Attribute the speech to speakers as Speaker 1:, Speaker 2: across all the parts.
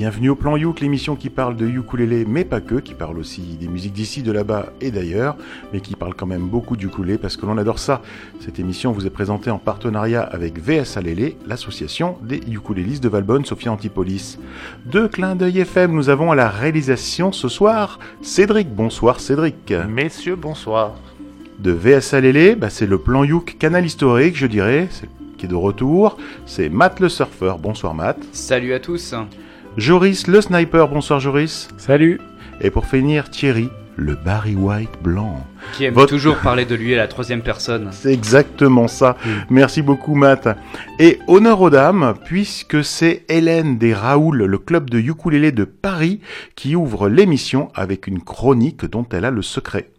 Speaker 1: Bienvenue au Plan Youk, l'émission qui parle de ukulélé, mais pas que, qui parle aussi des musiques d'ici, de là-bas et d'ailleurs, mais qui parle quand même beaucoup d'ukulélé parce que l'on adore ça. Cette émission vous est présentée en partenariat avec VSA Lélé, l'association des ukulélistes de Valbonne, Sophia Antipolis. Deux clins d'œil FM, nous avons à la réalisation ce soir Cédric. Bonsoir Cédric.
Speaker 2: Messieurs, bonsoir.
Speaker 1: De VSA Lélé, bah, c'est le Plan Youk canal historique, je dirais, qui est de retour. C'est Matt le surfeur. Bonsoir Matt.
Speaker 3: Salut à tous.
Speaker 1: Joris le sniper, bonsoir Joris.
Speaker 4: Salut.
Speaker 1: Et pour finir, Thierry, le Barry White blanc.
Speaker 3: Qui aime toujours parler de lui à la troisième personne.
Speaker 1: C'est exactement ça. Merci beaucoup Matt. Et honneur aux dames, puisque c'est Hélène des Raoul, le club de ukulélé de Paris, qui ouvre l'émission avec une chronique dont elle a le secret.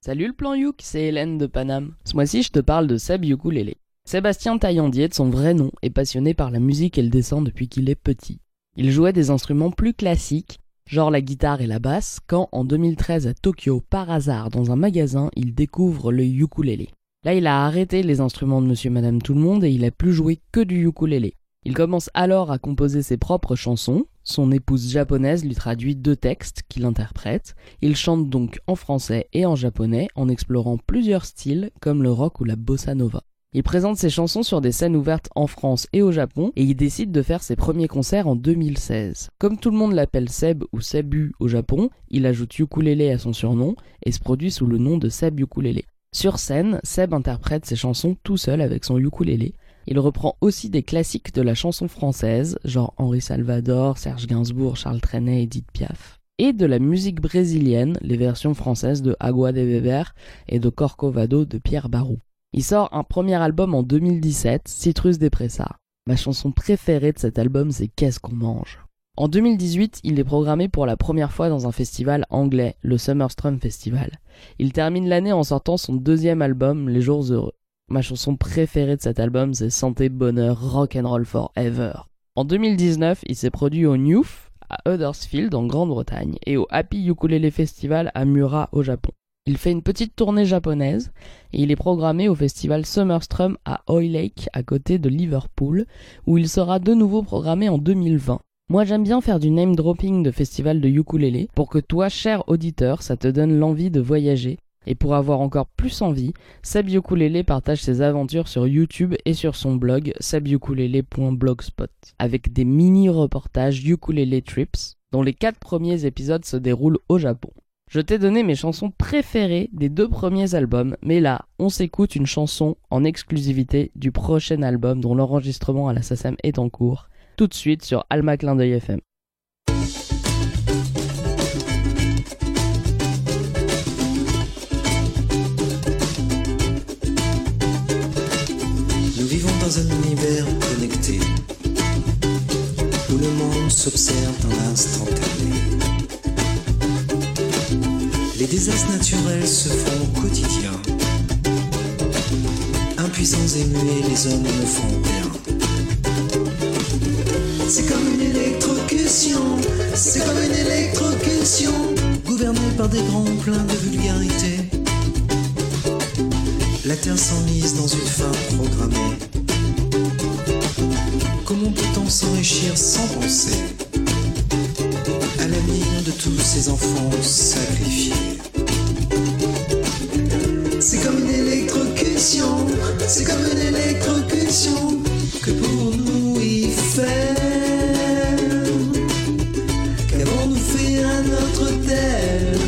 Speaker 5: Salut le plan Youk, c'est Hélène de Paname. Ce mois-ci, je te parle de Seb Ukulélé. Sébastien Taillandier, de son vrai nom, est passionné par la musique et le dessin depuis qu'il est petit. Il jouait des instruments plus classiques, genre la guitare et la basse, quand en 2013 à Tokyo, par hasard, dans un magasin, il découvre le ukulélé. Là, il a arrêté les instruments de Monsieur Madame Tout le Monde et il a plus joué que du ukulélé. Il commence alors à composer ses propres chansons. Son épouse japonaise lui traduit deux textes qu'il interprète. Il chante donc en français et en japonais en explorant plusieurs styles comme le rock ou la bossa nova. Il présente ses chansons sur des scènes ouvertes en France et au Japon et il décide de faire ses premiers concerts en 2016. Comme tout le monde l'appelle Seb ou Sebu au Japon, il ajoute ukulélé à son surnom et se produit sous le nom de Seb Ukulélé. Sur scène, Seb interprète ses chansons tout seul avec son ukulélé. Il reprend aussi des classiques de la chanson française, genre Henri Salvador, Serge Gainsbourg, Charles Trenet et Edith Piaf et de la musique brésilienne, les versions françaises de Agua de Beber et de Corcovado de Pierre Barou. Il sort un premier album en 2017, Citrus Depressa. Ma chanson préférée de cet album, c'est Qu'est-ce qu'on mange? En 2018, il est programmé pour la première fois dans un festival anglais, le Summerstrom Festival. Il termine l'année en sortant son deuxième album, Les Jours Heureux. Ma chanson préférée de cet album, c'est Santé, Bonheur, Rock and Roll Forever. En 2019, il s'est produit au Newf, à Huddersfield en Grande-Bretagne, et au Happy Ukulele Festival à Mura au Japon. Il fait une petite tournée japonaise et il est programmé au festival Summerstrom à Hoylake à côté de Liverpool où il sera de nouveau programmé en 2020. Moi j'aime bien faire du name dropping de festival de ukulélé pour que toi cher auditeur ça te donne l'envie de voyager et pour avoir encore plus envie, Seb Ukulele partage ses aventures sur YouTube et sur son blog sabukulele.blogspot avec des mini reportages ukulele trips dont les quatre premiers épisodes se déroulent au Japon. Je t'ai donné mes chansons préférées des deux premiers albums, mais là, on s'écoute une chanson en exclusivité du prochain album dont l'enregistrement à la SACEM est en cours, tout de suite sur Alma Clin d'œil FM.
Speaker 6: Nous vivons dans un univers connecté où le monde s'observe dans l'instantané. Les désastres naturels se font au quotidien. Impuissants et muets, les hommes ne font rien. C'est comme une électrocution, c'est comme une électrocution, gouvernée par des grands pleins de vulgarité. La terre s'enlise dans une fin programmée. Comment peut-on s'enrichir sans penser? De tous ces enfants sacrifiés. C'est comme une électrocution, c'est comme une électrocution que pour nous y faire. Qu'avons-nous fait à notre terre?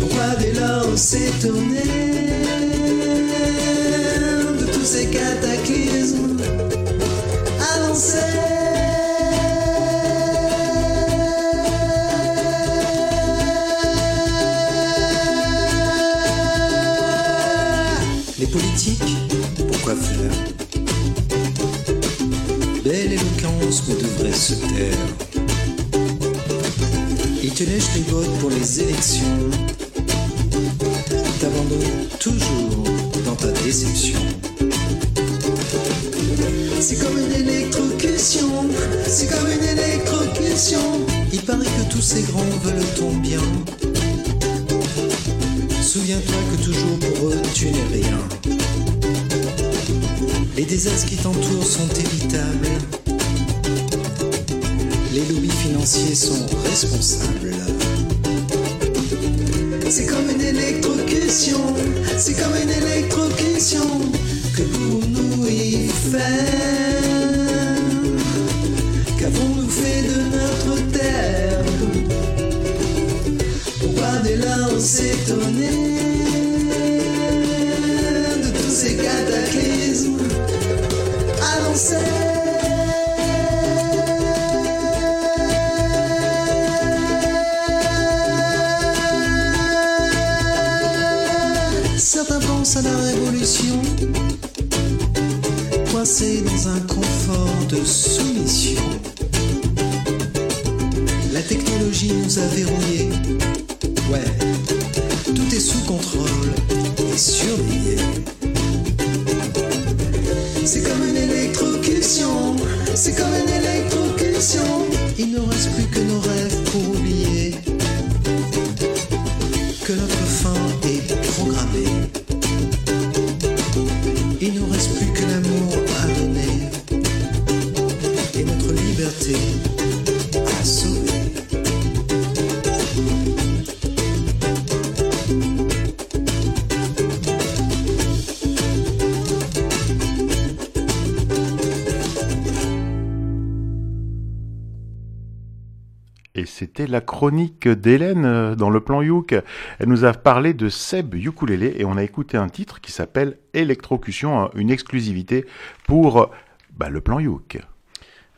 Speaker 6: Pourquoi dès lors s'étonner de tous ces cataclysmes Les politiques, pourquoi faire Belle éloquence mais devrait se taire. Ils te lèchent les votes pour les élections. T'abandonnent toujours dans ta déception. C'est comme une électrocution, c'est comme une électrocution. Il paraît que tous ces grands veulent ton bien. Souviens-toi que toujours pour eux tu n'es rien. Les désastres qui t'entourent sont évitables. les lobbies financiers sont responsables. C'est comme une électrocution, c'est comme une électrocution que pour nous y faire.
Speaker 1: Chronique d'Hélène euh, dans le plan Youk. Elle nous a parlé de Seb Ukulele et on a écouté un titre qui s'appelle Électrocution, hein, une exclusivité pour bah, le plan Youk.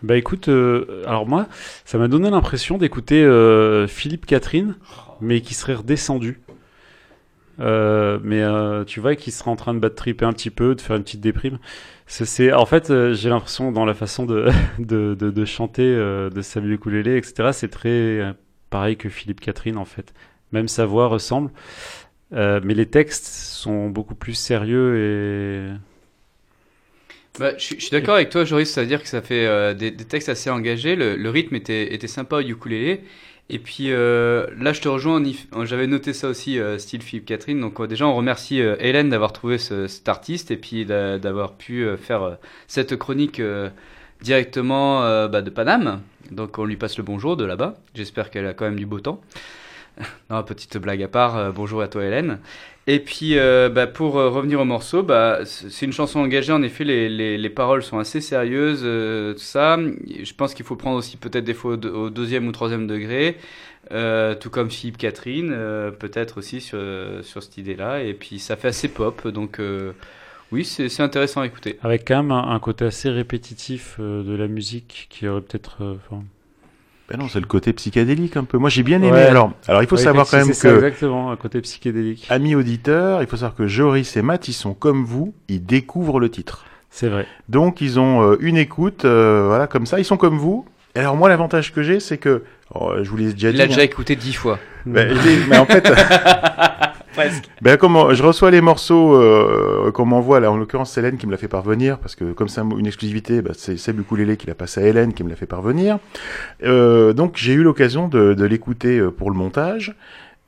Speaker 2: Bah écoute, euh, alors moi, ça m'a donné l'impression d'écouter euh, Philippe Catherine, mais qui serait redescendu. Mais tu vois, qui serait en train de battre triper un petit peu, de faire une petite déprime. C'est, en fait, j'ai l'impression dans la façon de, de, de, de chanter de Samuel Ukulele, etc. C'est très pareil que Philippe Catherine en fait. Même sa voix ressemble, Euh, mais les textes sont beaucoup plus sérieux et
Speaker 3: Bah, je, suis- d'accord avec toi, Joris, c'est-à-dire que ça fait euh, des, textes assez engagés, le, rythme était, était sympa au ukulélé. Et puis euh, là, je te rejoins, j'avais noté ça aussi, style Philippe Catherine. Donc déjà, on remercie Hélène d'avoir trouvé ce- cet artiste et puis d'a- d'avoir pu faire cette chronique directement euh, bah, de Paname. Donc on lui passe le bonjour de là-bas. J'espère qu'elle a quand même du beau temps. non, petite blague à part, euh, bonjour à toi Hélène. Et puis, euh, bah, pour revenir au morceau, bah, c'est une chanson engagée. En effet, les, les, les paroles sont assez sérieuses, tout ça. Je pense qu'il faut prendre aussi peut-être des fois au, deux- au deuxième ou troisième degré, tout comme Philippe Catherine, peut-être aussi sur, sur cette idée-là. Et puis, ça fait assez pop, donc oui, c'est c'est intéressant à écouter.
Speaker 2: avec quand même un, un côté assez répétitif euh, de la musique qui aurait peut-être. euh, enfin,
Speaker 1: Ben non, c'est le côté psychédélique un peu. Moi j'ai bien aimé.
Speaker 2: Ouais.
Speaker 1: Alors, alors il faut
Speaker 2: ouais,
Speaker 1: savoir quand même
Speaker 2: c'est ça,
Speaker 1: que
Speaker 2: exactement un côté psychédélique.
Speaker 1: Amis auditeurs, il faut savoir que Joris et Matt, ils sont comme vous, ils découvrent le titre.
Speaker 2: C'est vrai.
Speaker 1: Donc ils ont euh, une écoute, euh, voilà, comme ça, ils sont comme vous. Et alors moi, l'avantage que j'ai, c'est que, oh, je vous l'ai déjà
Speaker 3: Il
Speaker 1: dit,
Speaker 3: l'a
Speaker 1: hein.
Speaker 3: déjà écouté dix fois.
Speaker 1: Ben, il mais en fait, Ben, comment, je reçois les morceaux euh, qu'on m'envoie, là, en l'occurrence, c'est Hélène qui me l'a fait parvenir, parce que comme c'est un- une exclusivité, ben, c'est Seb Ukulele qui l'a passé à Hélène qui me l'a fait parvenir. Euh, donc j'ai eu l'occasion de, de l'écouter euh, pour le montage.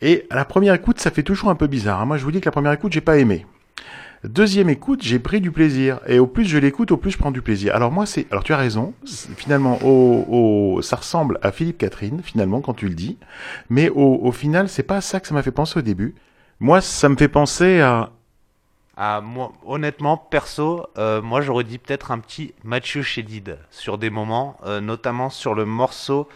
Speaker 1: Et à la première écoute, ça fait toujours un peu bizarre. hein. Moi, je vous dis que la première écoute, j'ai pas aimé. Deuxième écoute, j'ai pris du plaisir. Et au plus je l'écoute, au plus je prends du plaisir. Alors moi, c'est, alors tu as raison. Finalement, au, au- ça ressemble à Philippe Catherine, finalement, quand tu le dis. Mais au, au final, c'est pas ça que ça m'a fait penser au début. Moi, ça me fait penser à,
Speaker 4: Ah, moi, honnêtement, perso, euh, moi j'aurais dit peut-être un petit Mathieu Chédid sur des moments, euh, notamment sur le morceau.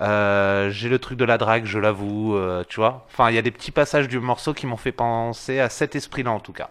Speaker 4: euh, J'ai le truc de la drague, je l'avoue, euh, tu vois. Enfin, il y a des petits passages du morceau qui m'ont fait penser à cet esprit-là en tout cas.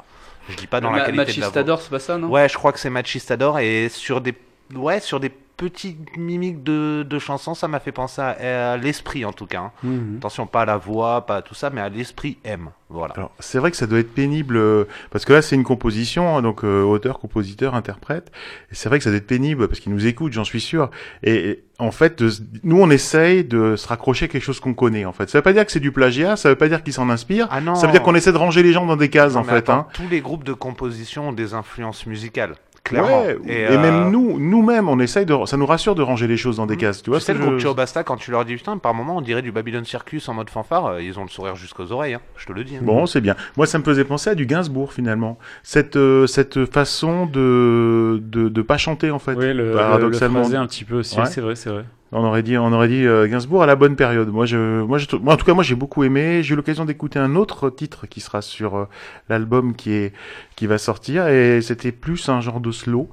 Speaker 4: Je dis pas dans la
Speaker 3: Ma-
Speaker 4: qualité de la voix.
Speaker 3: Machistador, c'est pas ça, non?
Speaker 4: Ouais, je crois que c'est Machistador et sur des ouais sur des petites mimiques de, de chansons, ça m'a fait penser à, à l'esprit en tout cas. hein.
Speaker 2: Mhm.
Speaker 4: Attention, pas à la voix, pas à tout ça, mais à l'esprit M. Voilà.
Speaker 1: Alors, c'est vrai que ça doit être pénible, euh, parce que là, c'est une composition, hein, donc euh, auteur, compositeur, interprète. C'est vrai que ça doit être pénible, parce qu'ils nous écoutent, j'en suis sûr. Et, et, en fait, de nous, on essaye de se raccrocher à quelque chose qu'on connaît, en fait. Ça veut pas dire que c'est du plagiat, ça veut pas dire qu'ils s'en inspirent.
Speaker 4: Ah non.
Speaker 1: Ça veut dire qu'on essaie de ranger les gens dans des cases,
Speaker 4: Non,
Speaker 1: en fait.
Speaker 4: attends,
Speaker 1: Hein.
Speaker 4: Tous les groupes de composition ont des influences musicales, clairement.
Speaker 1: Ouais, et,
Speaker 4: euh,
Speaker 1: même nous, nous-mêmes, on essaye de, ça nous rassure de ranger les choses dans des
Speaker 4: Hmm.
Speaker 1: cases. Tu vois
Speaker 4: tu sais,
Speaker 1: ce
Speaker 4: le groupe
Speaker 1: je-
Speaker 4: Basta, quand tu leur dis putain, par moment, on dirait du Babylon Circus en mode fanfare, euh, ils ont le sourire jusqu'aux oreilles, hein, je te le dis. hein.
Speaker 1: Bon, c'est bien. Moi, ça me faisait penser à du Gainsbourg, finalement. Cette, euh, cette façon de, de, de pas chanter, en fait.
Speaker 2: Oui, le, le, le
Speaker 1: paradoxalement.
Speaker 2: phrasé un petit peu aussi.
Speaker 1: Ouais.
Speaker 2: C'est vrai, c'est vrai.
Speaker 1: On aurait dit, on aurait dit euh, Gainsbourg à la bonne période. Moi, je, moi, je, moi, en tout cas, moi, j'ai beaucoup aimé. J'ai eu l'occasion d'écouter un autre titre qui sera sur euh, l'album qui est, qui va sortir, et c'était plus un genre de slow,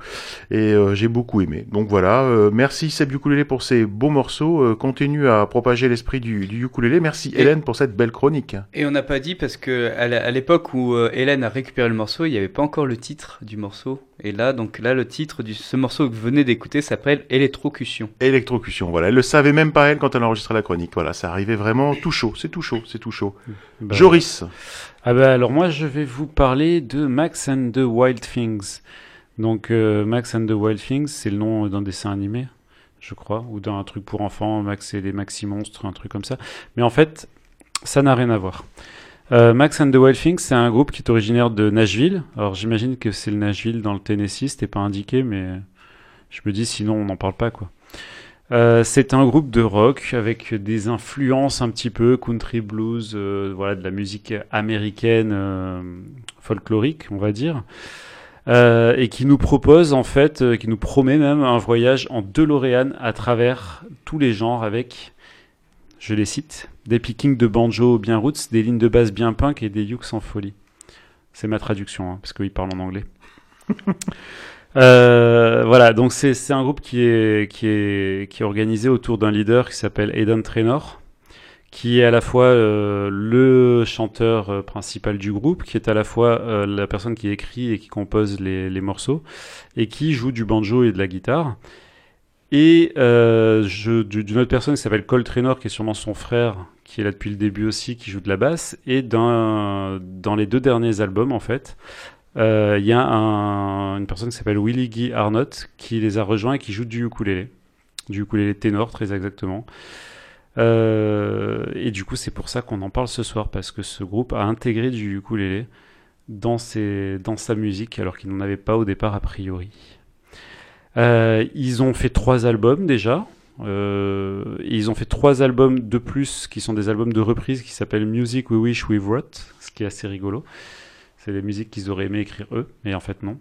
Speaker 1: et euh, j'ai beaucoup aimé. Donc voilà. euh, merci Seb Ukulele pour ces beaux morceaux. Continue à propager l'esprit du, du ukulélé. Merci
Speaker 3: Et-
Speaker 1: Hélène pour cette belle chronique.
Speaker 3: Et on n'a pas dit parce que à l'époque où Hélène a récupéré le morceau, il n'y avait pas encore le titre du morceau. Et là, donc là, le titre de ce morceau que vous venez d'écouter s'appelle Électrocution.
Speaker 1: Électrocution. Voilà. Elle le savait même pas elle quand elle enregistrait la chronique. Voilà. Ça arrivait vraiment tout chaud. C'est tout chaud. C'est tout chaud.
Speaker 2: Bah,
Speaker 1: Joris.
Speaker 2: Ah bah alors moi je vais vous parler de Max and the Wild Things. Donc euh, Max and the Wild Things, c'est le nom d'un dessin animé, je crois, ou d'un truc pour enfants, Max et les Maxi Monstres, un truc comme ça. Mais en fait, ça n'a rien à voir. Euh, Max and the Wild Things, c'est un groupe qui est originaire de Nashville. Alors j'imagine que c'est le Nashville dans le Tennessee, c'était pas indiqué, mais je me dis sinon on n'en parle pas quoi. Euh, c'est un groupe de rock avec des influences un petit peu country blues, euh, voilà de la musique américaine euh, folklorique, on va dire, et qui nous propose en fait, qui nous promet même un voyage en DeLorean à travers tous les genres avec, je les cite, des pickings de banjo bien roots, des lignes de basse bien punk et des ukes en folie. C'est ma traduction, hein, parce qu'ils parlent en anglais. Euh, voilà, donc c'est un groupe qui est, qui, est, qui est organisé autour d'un leader qui s'appelle Aidan Trainor, qui est à la fois euh, le chanteur euh, principal du groupe, qui est à la fois euh, la personne qui écrit et qui compose les, les morceaux, et qui joue du banjo et de la guitare. Et d'une autre personne qui s'appelle Cole Trainor, qui est sûrement son frère, qui est là depuis le début aussi, qui joue de la basse. Et dans, dans les deux derniers albums, en fait, il y a un- une personne qui s'appelle Willie Guy Arnott qui les a rejoints et qui joue du ukulélé, du ukulélé ténor très exactement. Euh, et du coup, c'est pour ça qu'on en parle ce soir parce que ce groupe a intégré du ukulélé dans, sa musique alors qu'il n'en avait pas au départ a priori. Euh, ils ont fait trois albums déjà. Euh, ils ont fait trois albums de plus qui sont des albums de reprise qui s'appellent Music We Wish We Wrote, ce qui est assez rigolo. C'est des musiques qu'ils auraient aimé écrire eux, mais en fait non.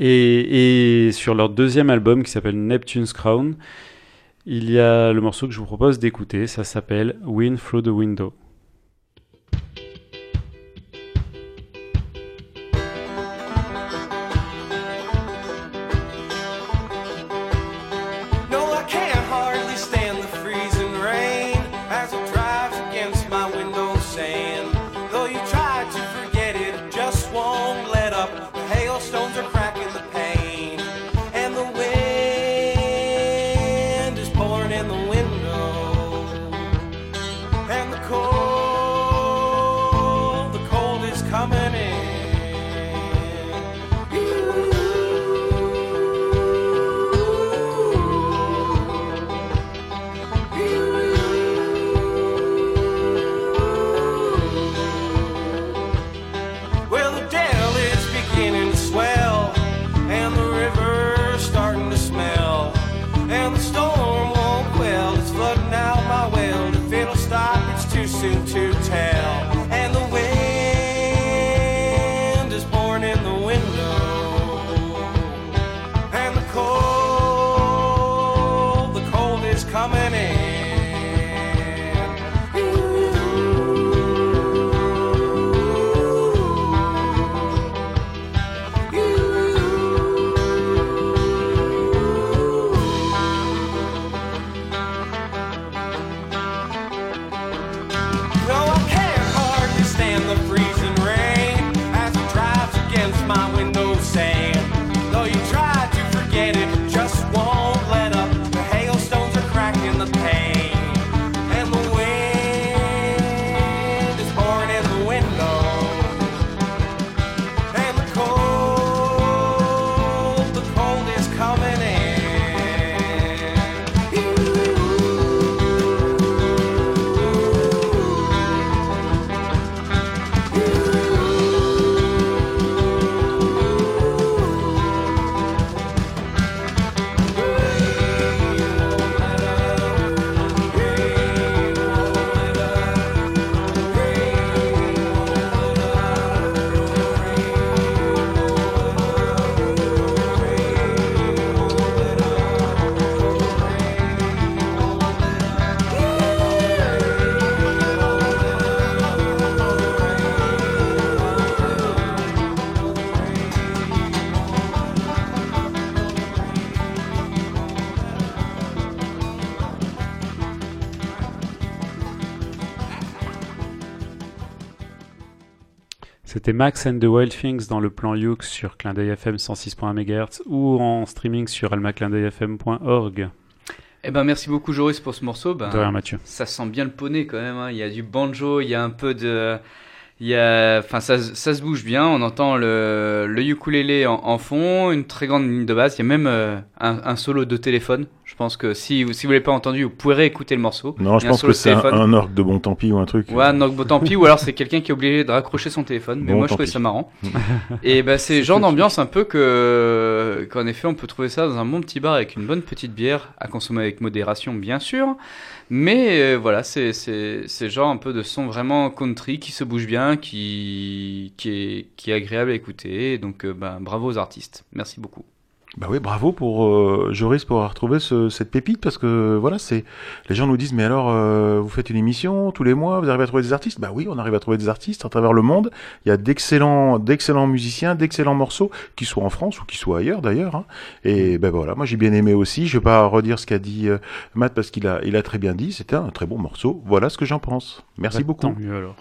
Speaker 2: Et, sur leur deuxième album qui s'appelle Neptune's Crown, il y a le morceau que je vous propose d'écouter, ça s'appelle Wind Through the Window. C'était Max and the Wild Things dans le plan Youx sur Clin d'œil FM 106.1 MHz ou en streaming sur almaclindeuilfm.org.
Speaker 3: Eh ben, merci beaucoup, Joris, pour ce morceau. Ben,
Speaker 2: De rien, Mathieu.
Speaker 3: ça sent bien le poney quand même. hein. Il y a du banjo, il y a un peu de. Il y a, enfin, ça, ça se bouge bien. On entend le, le ukulélé en, en fond, une très grande ligne de basse. Il y a même euh, un, un solo de téléphone. Je pense que si, vous- si vous l'avez pas entendu, vous pourrez écouter le morceau.
Speaker 1: Non, je
Speaker 3: un
Speaker 1: pense que c'est un, un orgue de bon tant pis ou un truc.
Speaker 3: Ouais, donc bon, tant pis. Ou alors c'est quelqu'un qui est obligé de raccrocher son téléphone. Mais
Speaker 1: Bon,
Speaker 3: moi, je trouvais ça marrant. Et ben, c'est le genre d'ambiance un peu que, qu'en effet, on peut trouver ça dans un bon petit bar avec une bonne petite bière à consommer avec modération, bien sûr. Mais euh, voilà, c'est, c'est genre un peu de son vraiment country qui se bouge bien, qui, qui est, qui est agréable à écouter. Donc, euh, ben, bravo aux artistes. Merci beaucoup.
Speaker 1: Bah oui, bravo pour euh, Joris pour avoir retrouvé ce- cette pépite parce que voilà, c'est les gens nous disent mais alors euh, vous faites une émission tous les mois, vous arrivez à trouver des artistes? Bah oui, on arrive à trouver des artistes à travers le monde. Il y a d'excellents d'excellents musiciens, d'excellents morceaux qui soient en France ou qui soient ailleurs d'ailleurs. hein. Et ben voilà, moi j'ai bien aimé aussi. Je vais pas redire ce qu'a dit euh, Matt parce qu'il a il a très bien dit. C'était un très bon morceau. Voilà ce que j'en pense. Merci
Speaker 2: Bah,
Speaker 1: beaucoup.
Speaker 2: Tant mieux alors.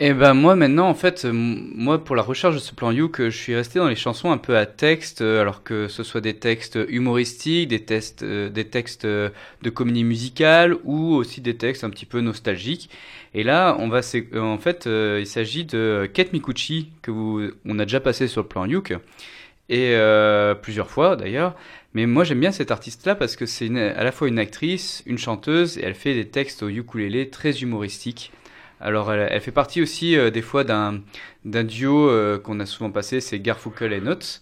Speaker 3: Et ben moi maintenant en fait euh, moi pour la recherche de ce plan You que je suis resté dans les chansons un peu à texte euh, alors que ce soit des textes humoristiques, des textes euh, des textes de comédie musicale ou aussi des textes un petit peu nostalgiques. Et là on va en fait il s'agit de Kate Mikuchi que vous on a déjà passé sur le plan Youk et euh, plusieurs fois d'ailleurs. Mais moi j'aime bien cette artiste là parce que c'est à la fois une actrice, une chanteuse et elle fait des textes au ukulélé très humoristiques. Alors, elle, fait partie aussi euh, des fois d'un duo euh, qu'on a souvent passé, c'est Garfunkel et Notes.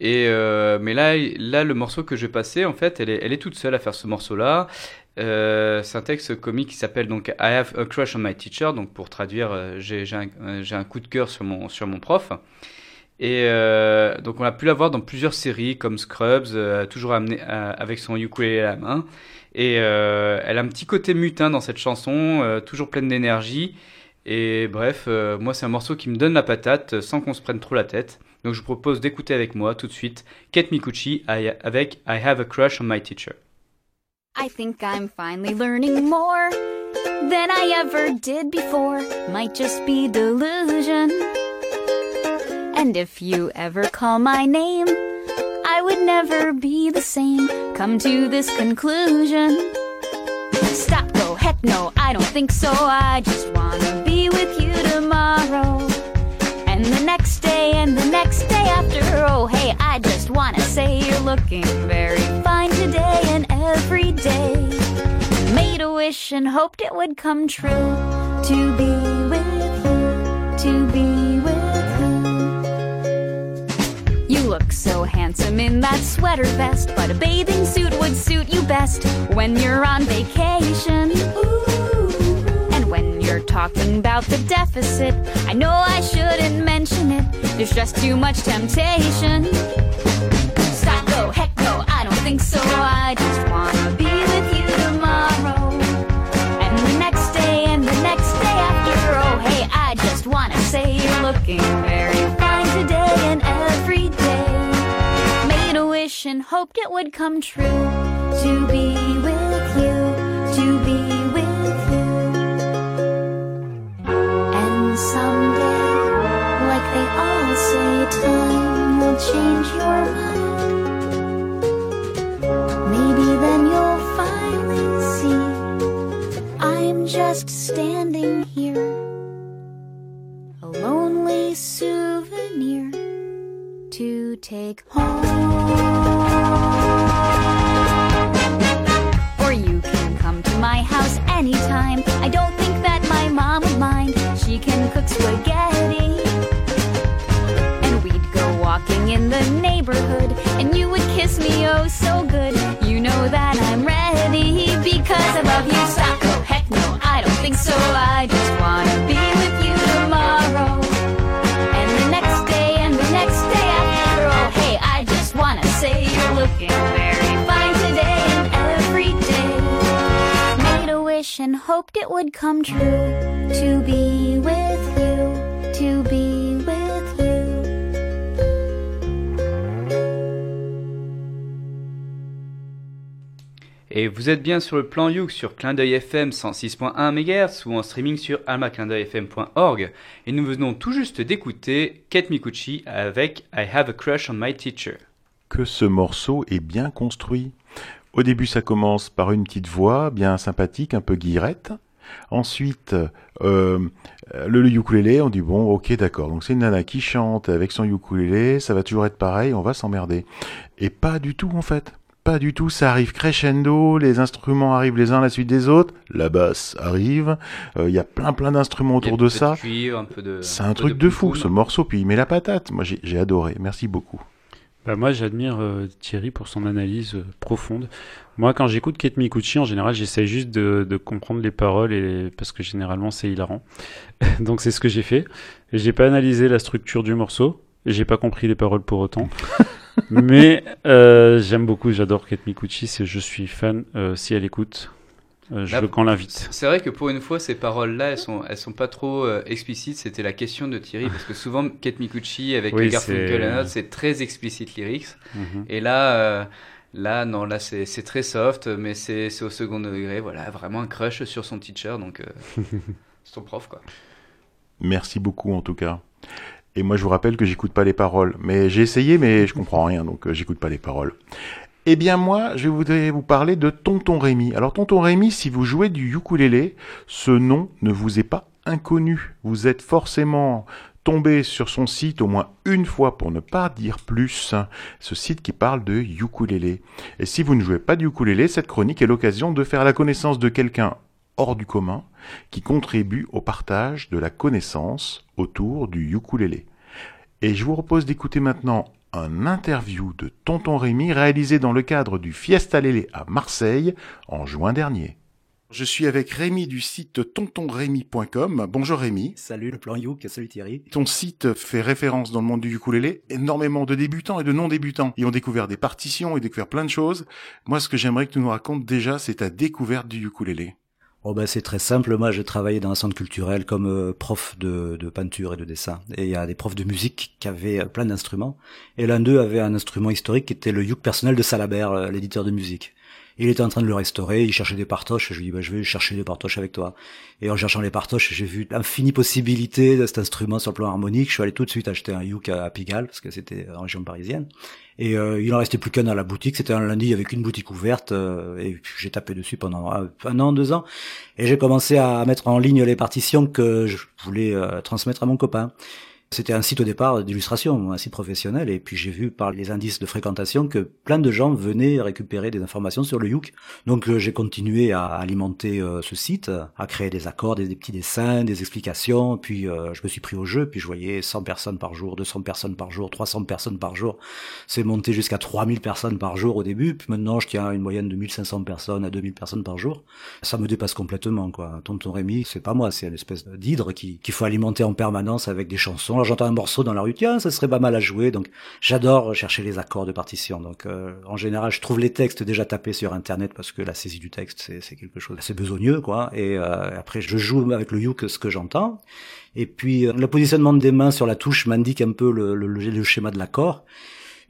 Speaker 3: Et euh, mais là, là, le morceau que je passer, en fait, elle est, toute seule à faire ce morceau-là. C'est un texte comique qui s'appelle donc I have a crush on my teacher. Donc pour traduire, j'ai un, coup de cœur sur mon sur mon prof. Et donc on a pu la voir dans plusieurs séries comme Scrubs, toujours amené avec son ukulélé à la main. Et euh, elle a un petit côté mutin dans cette chanson, euh, toujours pleine d'énergie. Et bref, euh, moi c'est un morceau qui me donne la patate sans qu'on se prenne trop la tête. Donc je vous propose d'écouter avec moi tout de suite Kate Mikuchi avec I Have a Crush on My Teacher.
Speaker 7: I think I'm finally learning more than I ever did before. Might just be delusion. And if you ever call my name, I would never be the same. Come to this conclusion. Stop, go, heck no, I don't think so. I just wanna be with you tomorrow. And the next day, and the next day after. Oh, hey, I just wanna say you're looking very fine today and every day. Made a wish and hoped it would come true. To be with you, to be with you. You look so handsome in that sweater vest, but a bathing suit would suit you best when you're on vacation. And when you're talking about the deficit, I know I shouldn't mention it. There's just too much temptation. Stop, go, heck no, I don't think so. I just wanna be with you tomorrow. And the next day, and the next day after. Oh, hey, I just wanna say you're looking very And hoped it would come true. To be with you, to be with you. And someday, like they all say, time will change your mind. Maybe then you'll finally see I'm just standing here, a lonely souvenir to take home. Or you can come to my house anytime. I don't think that my mom would mind. She can cook spaghetti. And we'd go walking in the neighborhood, and you would kiss me oh so good. You know that I'm hoped it would come true. To be with you, to be with you.
Speaker 3: Et vous êtes bien sur le plan Youk sur Clin d'œil FM 106.1 MHz ou en streaming sur almaclindeuilfm.org. Et nous venons tout juste d'écouter Kate Mikuchi avec I Have a Crush on My Teacher.
Speaker 1: que ce morceau est bien construit. Au début, ça commence par une petite voix bien sympathique, un peu guillerette. Ensuite, euh, le, le ukulélé, on dit bon, ok, d'accord. Donc c'est une nana qui chante avec son ukulélé, ça va toujours être pareil, on va s'emmerder. Et pas du tout en fait. Pas du tout, ça arrive crescendo, les instruments arrivent les uns à la suite des autres, la basse arrive, euh, il y a plein plein d'instruments autour de ça. C'est
Speaker 3: un
Speaker 1: truc de fou ce morceau, puis il met la patate. Moi j'ai adoré, merci beaucoup.
Speaker 2: Bah, moi, j'admire euh, Thierry pour son analyse euh, profonde. Moi, quand j'écoute Kate Mikuchi, en général, j'essaie juste de, de comprendre les paroles et parce que généralement, c'est hilarant. Donc, c'est ce que j'ai fait. J'ai pas analysé la structure du morceau. J'ai pas compris les paroles pour autant. Mais euh, j'aime beaucoup, j'adore Kate Mikuchi. Je suis fan. euh, si elle écoute, euh, je
Speaker 3: Là,
Speaker 2: veux qu'on l'invite.
Speaker 3: C'est vrai que pour une fois, ces paroles-là, elles sont, elles sont pas trop euh, explicites. C'était la question de Thierry, parce que souvent, Kate Mikuchi avec
Speaker 2: Oui,
Speaker 3: les Garfunkel
Speaker 2: c'est-
Speaker 3: and Oates, c'est très explicite lyrics.
Speaker 2: Mhm.
Speaker 3: Et là, euh, là, non, là, c'est c'est très soft, mais c'est c'est au second degré. Voilà, vraiment un crush sur son teacher, donc euh, c'est ton prof, quoi.
Speaker 1: Merci beaucoup en tout cas. Et moi je vous rappelle que j'écoute pas les paroles. Mais j'ai essayé mais je comprends rien donc euh, j'écoute pas les paroles. Eh bien moi je voudrais vous parler de Tonton Rémi. Alors Tonton Rémi si vous jouez du ukulélé, ce nom ne vous est pas inconnu. Vous êtes forcément tombé sur son site au moins une fois pour ne pas dire plus. Ce site qui parle de ukulélé. Et si vous ne jouez pas du ukulélé, cette chronique est l'occasion de faire la connaissance de quelqu'un hors du commun qui contribue au partage de la connaissance autour du ukulélé. Et je vous propose d'écouter maintenant un interview de Tonton Rémi réalisé dans le cadre du Fiesta Lélé à Marseille en juin dernier. Je suis avec Rémi du site tontonrémi.com. Bonjour Rémi.
Speaker 8: Salut le plan Youk, salut Thierry.
Speaker 1: Ton site fait référence dans le monde du ukulélé. Énormément de débutants et de non-débutants y ont découvert des partitions et découvert plein de choses. Moi, ce que j'aimerais que tu nous racontes déjà, c'est ta découverte du ukulélé.
Speaker 8: Oh ben c'est très simple, moi j'ai travaillé dans un centre culturel comme euh, prof de, de peinture et de dessin. Et il y a des profs de musique qui avaient euh, plein d'instruments. Et l'un d'eux avait un instrument historique qui était le Youk personnel de Salabert, euh, l'éditeur de musique. Il était en train de le restaurer, il cherchait des partoches, je lui dis bah, je vais chercher des partoches avec toi. Et en cherchant les partoches, j'ai vu l'infinie possibilité de cet instrument sur le plan harmonique. Je suis allé tout de suite acheter un Youk à, Pigalle, parce que c'était en région parisienne. Et euh, il en restait plus qu'un à la boutique. C'était un lundi avec une boutique ouverte. euh, et j'ai tapé dessus pendant euh, un an, deux ans. Et j'ai commencé à mettre en ligne les partitions que je voulais euh, transmettre à mon copain. C'était un site au départ d'illustration, un site professionnel, et puis j'ai vu par les indices de fréquentation que plein de gens venaient récupérer des informations sur le Youk. Donc euh, j'ai continué à alimenter euh, ce site, à créer des accords, des, petits dessins, des explications, puis euh, je me suis pris au jeu, puis je voyais 100 personnes par jour, 200 personnes par jour, 300 personnes par jour. C'est monté jusqu'à 3000 personnes par jour au début, puis maintenant je tiens une moyenne de 1500 personnes à 2000 personnes par jour. Ça me dépasse complètement, quoi. Tonton Rémi, c'est pas moi, c'est une espèce d'hydre qui- qu'il faut alimenter en permanence avec des chansons. J'entends un morceau dans la rue, tiens, ça serait pas mal à jouer, donc j'adore chercher les accords de partition. Donc euh, en général, je trouve les textes déjà tapés sur Internet parce que la saisie du texte, c'est quelque chose assez besogneux, quoi. Et euh, après, je joue avec le youk ce que j'entends. Et puis euh, le positionnement des mains sur la touche m'indique un peu le schéma de l'accord.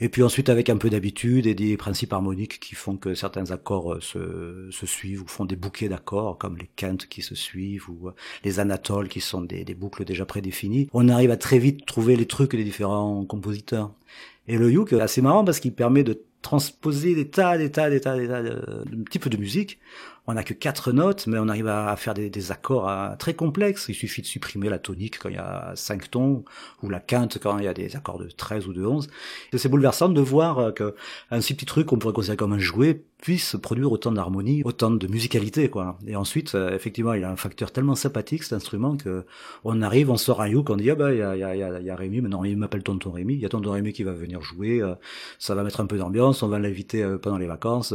Speaker 8: Et puis ensuite, avec un peu d'habitude et des principes harmoniques qui font que certains accords euh, se, se suivent ou font des bouquets d'accords, comme les quintes qui se suivent ou euh, les anatoles qui sont des, boucles déjà prédéfinies, on arrive à très vite trouver les trucs des différents compositeurs. Et le youk, c'est assez marrant parce qu'il permet de transposer des tas, des tas, des tas, des tas de, de types de musique. On n'a que quatre notes, mais on arrive à, faire des, accords euh, très complexes. Il suffit de supprimer la tonique quand il y a cinq tons, ou la quinte quand il y a des accords de 13 ou de 11. Et c'est bouleversant de voir euh, que un si petit truc qu'on pourrait considérer comme un jouet puisse produire autant d'harmonie, autant de musicalité, quoi. Et ensuite, euh, effectivement, il a un facteur tellement sympathique, cet instrument, que on arrive, on sort un youk, on dit, ah bah, il y a, Rémi, maintenant il m'appelle Tonton Rémi, il y a Tonton Rémi qui va venir jouer, ça va mettre un peu d'ambiance, on va l'inviter pendant les vacances,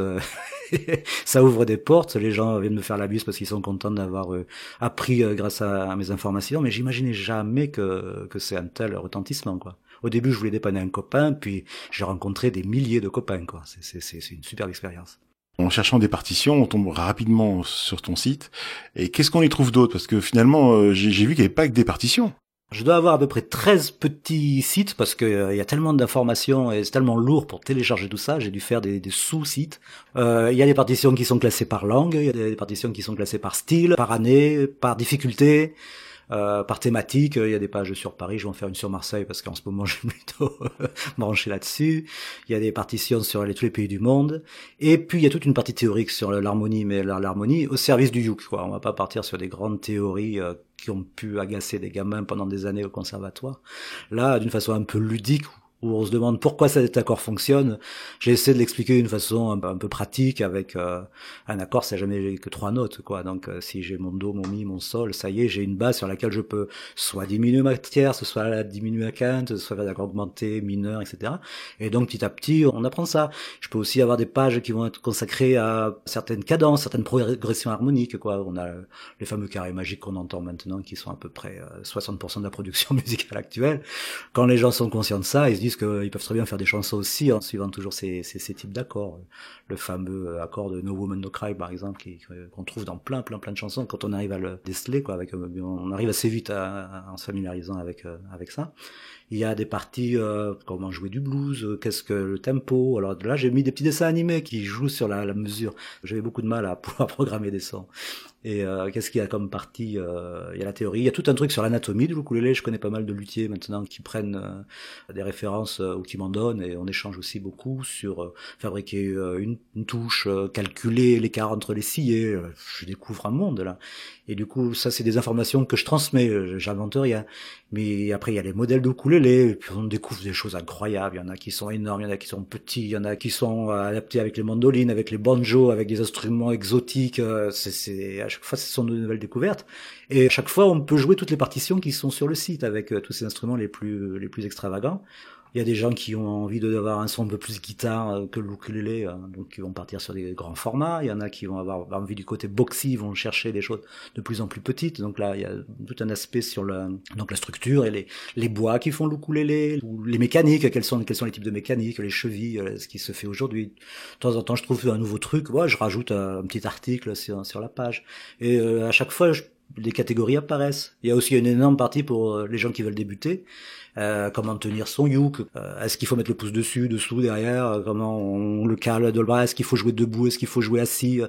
Speaker 8: ça ouvre des portes, les gens viennent me faire la parce qu'ils sont contents d'avoir euh, appris euh, grâce à, mes informations, mais j'imaginais jamais que, c'est un tel retentissement, quoi. Au début, je voulais dépanner un copain, puis j'ai rencontré des milliers de copains, quoi. C'est- une superbe expérience.
Speaker 1: En cherchant des partitions, on tombe rapidement sur ton site. Et qu'est-ce qu'on y trouve d'autre? Parce que finalement, euh, j'ai vu qu'il n'y avait pas que des partitions.
Speaker 8: Je dois avoir à peu près 13 petits sites parce qu'il y a tellement d'informations et c'est tellement lourd pour télécharger tout ça. J'ai dû faire des, sous-sites. Euh, il y a des partitions qui sont classées par langue, il y a des partitions qui sont classées par style, par année, par difficulté. Euh, par thématique, il y a des pages sur Paris, je vais en faire une sur Marseille parce qu'en ce moment je suis plutôt branché là-dessus. Il y a des partitions sur les, tous les pays du monde. Et puis il y a toute une partie théorique sur l'harmonie, mais l'harmonie au service du youk. Quoi. On va pas partir sur des grandes théories euh, qui ont pu agacer des gamins pendant des années au conservatoire. Là, d'une façon un peu ludique, où on se demande pourquoi cet accord fonctionne. J'ai essayé de l'expliquer d'une façon un, peu pratique avec euh, un accord, c'est jamais que trois notes, quoi. Donc euh, si j'ai mon do, mon mi, mon sol, ça y est, j'ai une base sur laquelle je peux soit diminuer ma tierce, soit diminuer ma quinte, soit faire mineur, etc. Et donc petit à petit, on apprend ça. Je peux aussi avoir des pages qui vont être consacrées à certaines cadences, certaines progressions harmoniques, quoi. On a les fameux carrés magiques qu'on entend maintenant, qui sont à peu près 60% de la production musicale actuelle. Quand les gens sont conscients de ça, ils se disent qu'ils peuvent très bien faire des chansons aussi en suivant toujours ces, ces, ces types d'accords. Le fameux accord de No Woman No Cry par exemple, qu'on trouve dans plein plein plein de chansons. Quand on arrive à le déceler, quoi, avec, on arrive assez vite à, à, en se familiarisant avec avec ça. Il y a des parties euh, comment jouer du blues, euh, qu'est-ce que le tempo. Alors là, j'ai mis des petits dessins animés qui jouent sur la, la mesure. J'avais beaucoup de mal à pouvoir programmer des sons. Et euh, qu'est-ce qu'il y a comme partie euh, Il y a la théorie, il y a tout un truc sur l'anatomie du ukulélé. Je connais pas mal de luthiers maintenant qui prennent euh, des références ou qui m'en donnent, et on échange aussi beaucoup sur fabriquer une, une, touche, calculer l'écart entre les sillets. je découvre un monde là. Et du coup, ça c'est des informations que je transmets. J'invente rien. Mais après, il y a les modèles de ukulélé, et puis on découvre des choses incroyables. Il y en a qui sont énormes, il y en a qui sont petits, il y en a qui sont adaptés avec les mandolines, avec les banjos, avec des instruments exotiques. C'est à chaque fois, ce sont de nouvelles découvertes. Et à chaque fois, on peut jouer toutes les partitions qui sont sur le site avec euh, tous ces instruments les plus, les plus extravagants. Il y a des gens qui ont envie d'avoir un son un peu plus guitare euh, que le ukulélé, hein, donc qui vont partir sur des grands formats. Il y en a qui vont avoir envie du côté boxy, vont chercher des choses de plus en plus petites. Donc là, il y a tout un aspect sur le, donc la structure et les, les bois qui font le ukulélé, ou les mécaniques, quels sont, quels sont les types de mécaniques, les chevilles, euh, ce qui se fait aujourd'hui. De temps en temps, je trouve un nouveau truc, ouais, je rajoute un, petit article sur, sur la page. Et euh, à chaque fois, je, des catégories apparaissent. Il y a aussi une énorme partie pour les gens qui veulent débuter. Euh, comment tenir son yoke, euh, est-ce qu'il faut mettre le pouce dessus, dessous, derrière, euh, comment on le cale de le bras, est-ce qu'il faut jouer debout, est-ce qu'il faut jouer assis,